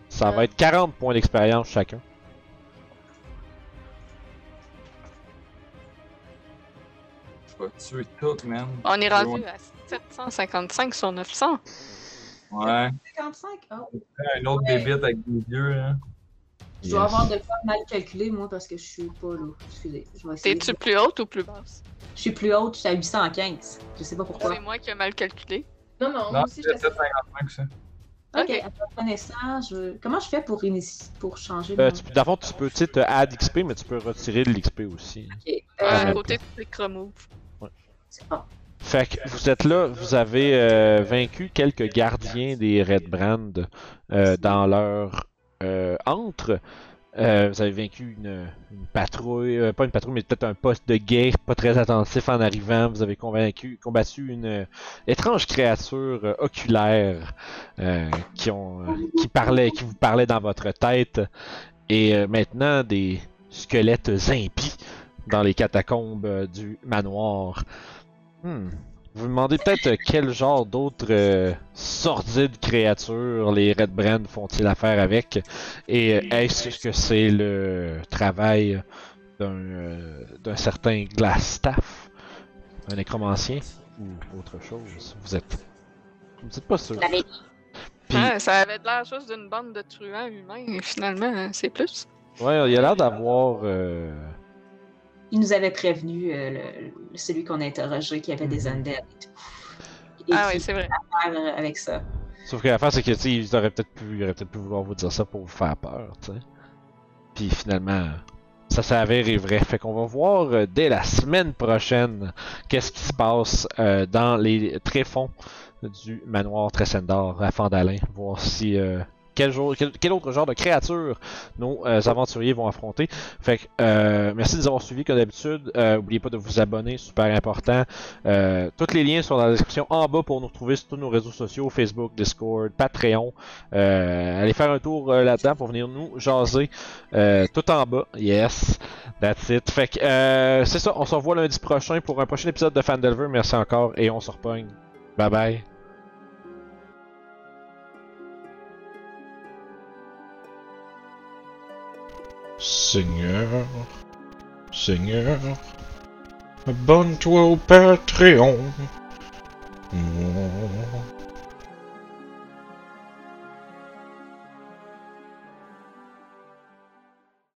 Ça va être 40 points d'expérience chacun. Je vais tuer tout, man. On est rendu à 755 sur 900. Ouais. 55? Oh. Un autre Ouais. bébite avec des yeux, là. Je dois Yes. avoir de quoi mal calculé, moi, parce que je suis pas là. Excusez. T'es-tu plus haute ou plus basse? Je suis plus haute, je suis à 815. Je sais pas pourquoi. C'est moi qui ai mal calculé. Non, non, moi Non, aussi, c'est je suis 755, ça. Ok, Ok. après connaissance, je... comment je fais pour, inici- pour changer Euh, mon... tu, dans le fond, tu peux, tu sais, te add XP, mais tu peux retirer de l'XP aussi. Ok, Euh, à côté de Quick Remove. c'est bon. Fait que vous êtes là, vous avez euh, vaincu quelques gardiens des Red Brand euh, dans leur euh, antre. Euh, vous avez vaincu une, patrouille, euh, pas une patrouille, mais peut-être un poste de guet pas très attentif en arrivant. Vous avez convaincu, combattu une étrange créature oculaire qui, ont, qui, parlait, qui vous parlait dans votre tête. Et maintenant, des squelettes impies dans les catacombes du manoir. Hmm. Vous vous demandez peut-être euh, quel genre d'autres euh, sordides créatures les Red Brand font-ils affaire avec? Et euh, est-ce que c'est le travail d'un euh, d'un certain Glassstaff, un nécromancien? Ou autre chose? Vous êtes vous êtes pas sûr. Ah, ça avait l'air juste d'une bande de truands humains, et finalement, hein, c'est plus. ouais, il y a l'air d'avoir euh, Il nous avait prévenu, euh, le- celui qu'on a interrogé, qu'il y avait des Mhm. undead et tout. Et Ah qui oui, c'est vrai. faire avec ça. Sauf que l'affaire, c'est que, tu sais, ils auraient peut-être pu, ils auraient peut-être pu vouloir vous dire ça pour vous faire peur, tu sais. Puis finalement, ça s'avère est vrai. Fait qu'on va voir euh, dès la semaine prochaine qu'est-ce qui se passe euh, dans les tréfonds du manoir Tressendor à Fandalin. Voir si. Euh, quel, autre genre de créature nos euh, aventuriers vont affronter. Fait que, euh, merci de nous avoir suivis comme d'habitude. Euh, N'oubliez pas de vous abonner, super important. Euh, tous les liens sont dans la description en bas pour nous retrouver sur tous nos réseaux sociaux, Facebook, Discord, Patreon. Euh, allez faire un tour euh, là-dedans pour venir nous jaser. Euh, tout en bas, yes, that's it. Fait que euh, c'est ça, on se revoit lundi prochain pour un prochain épisode de Fandelver. Merci encore et on se repogne. Bye bye. Seigneur, Seigneur, abonne-toi au Patreon.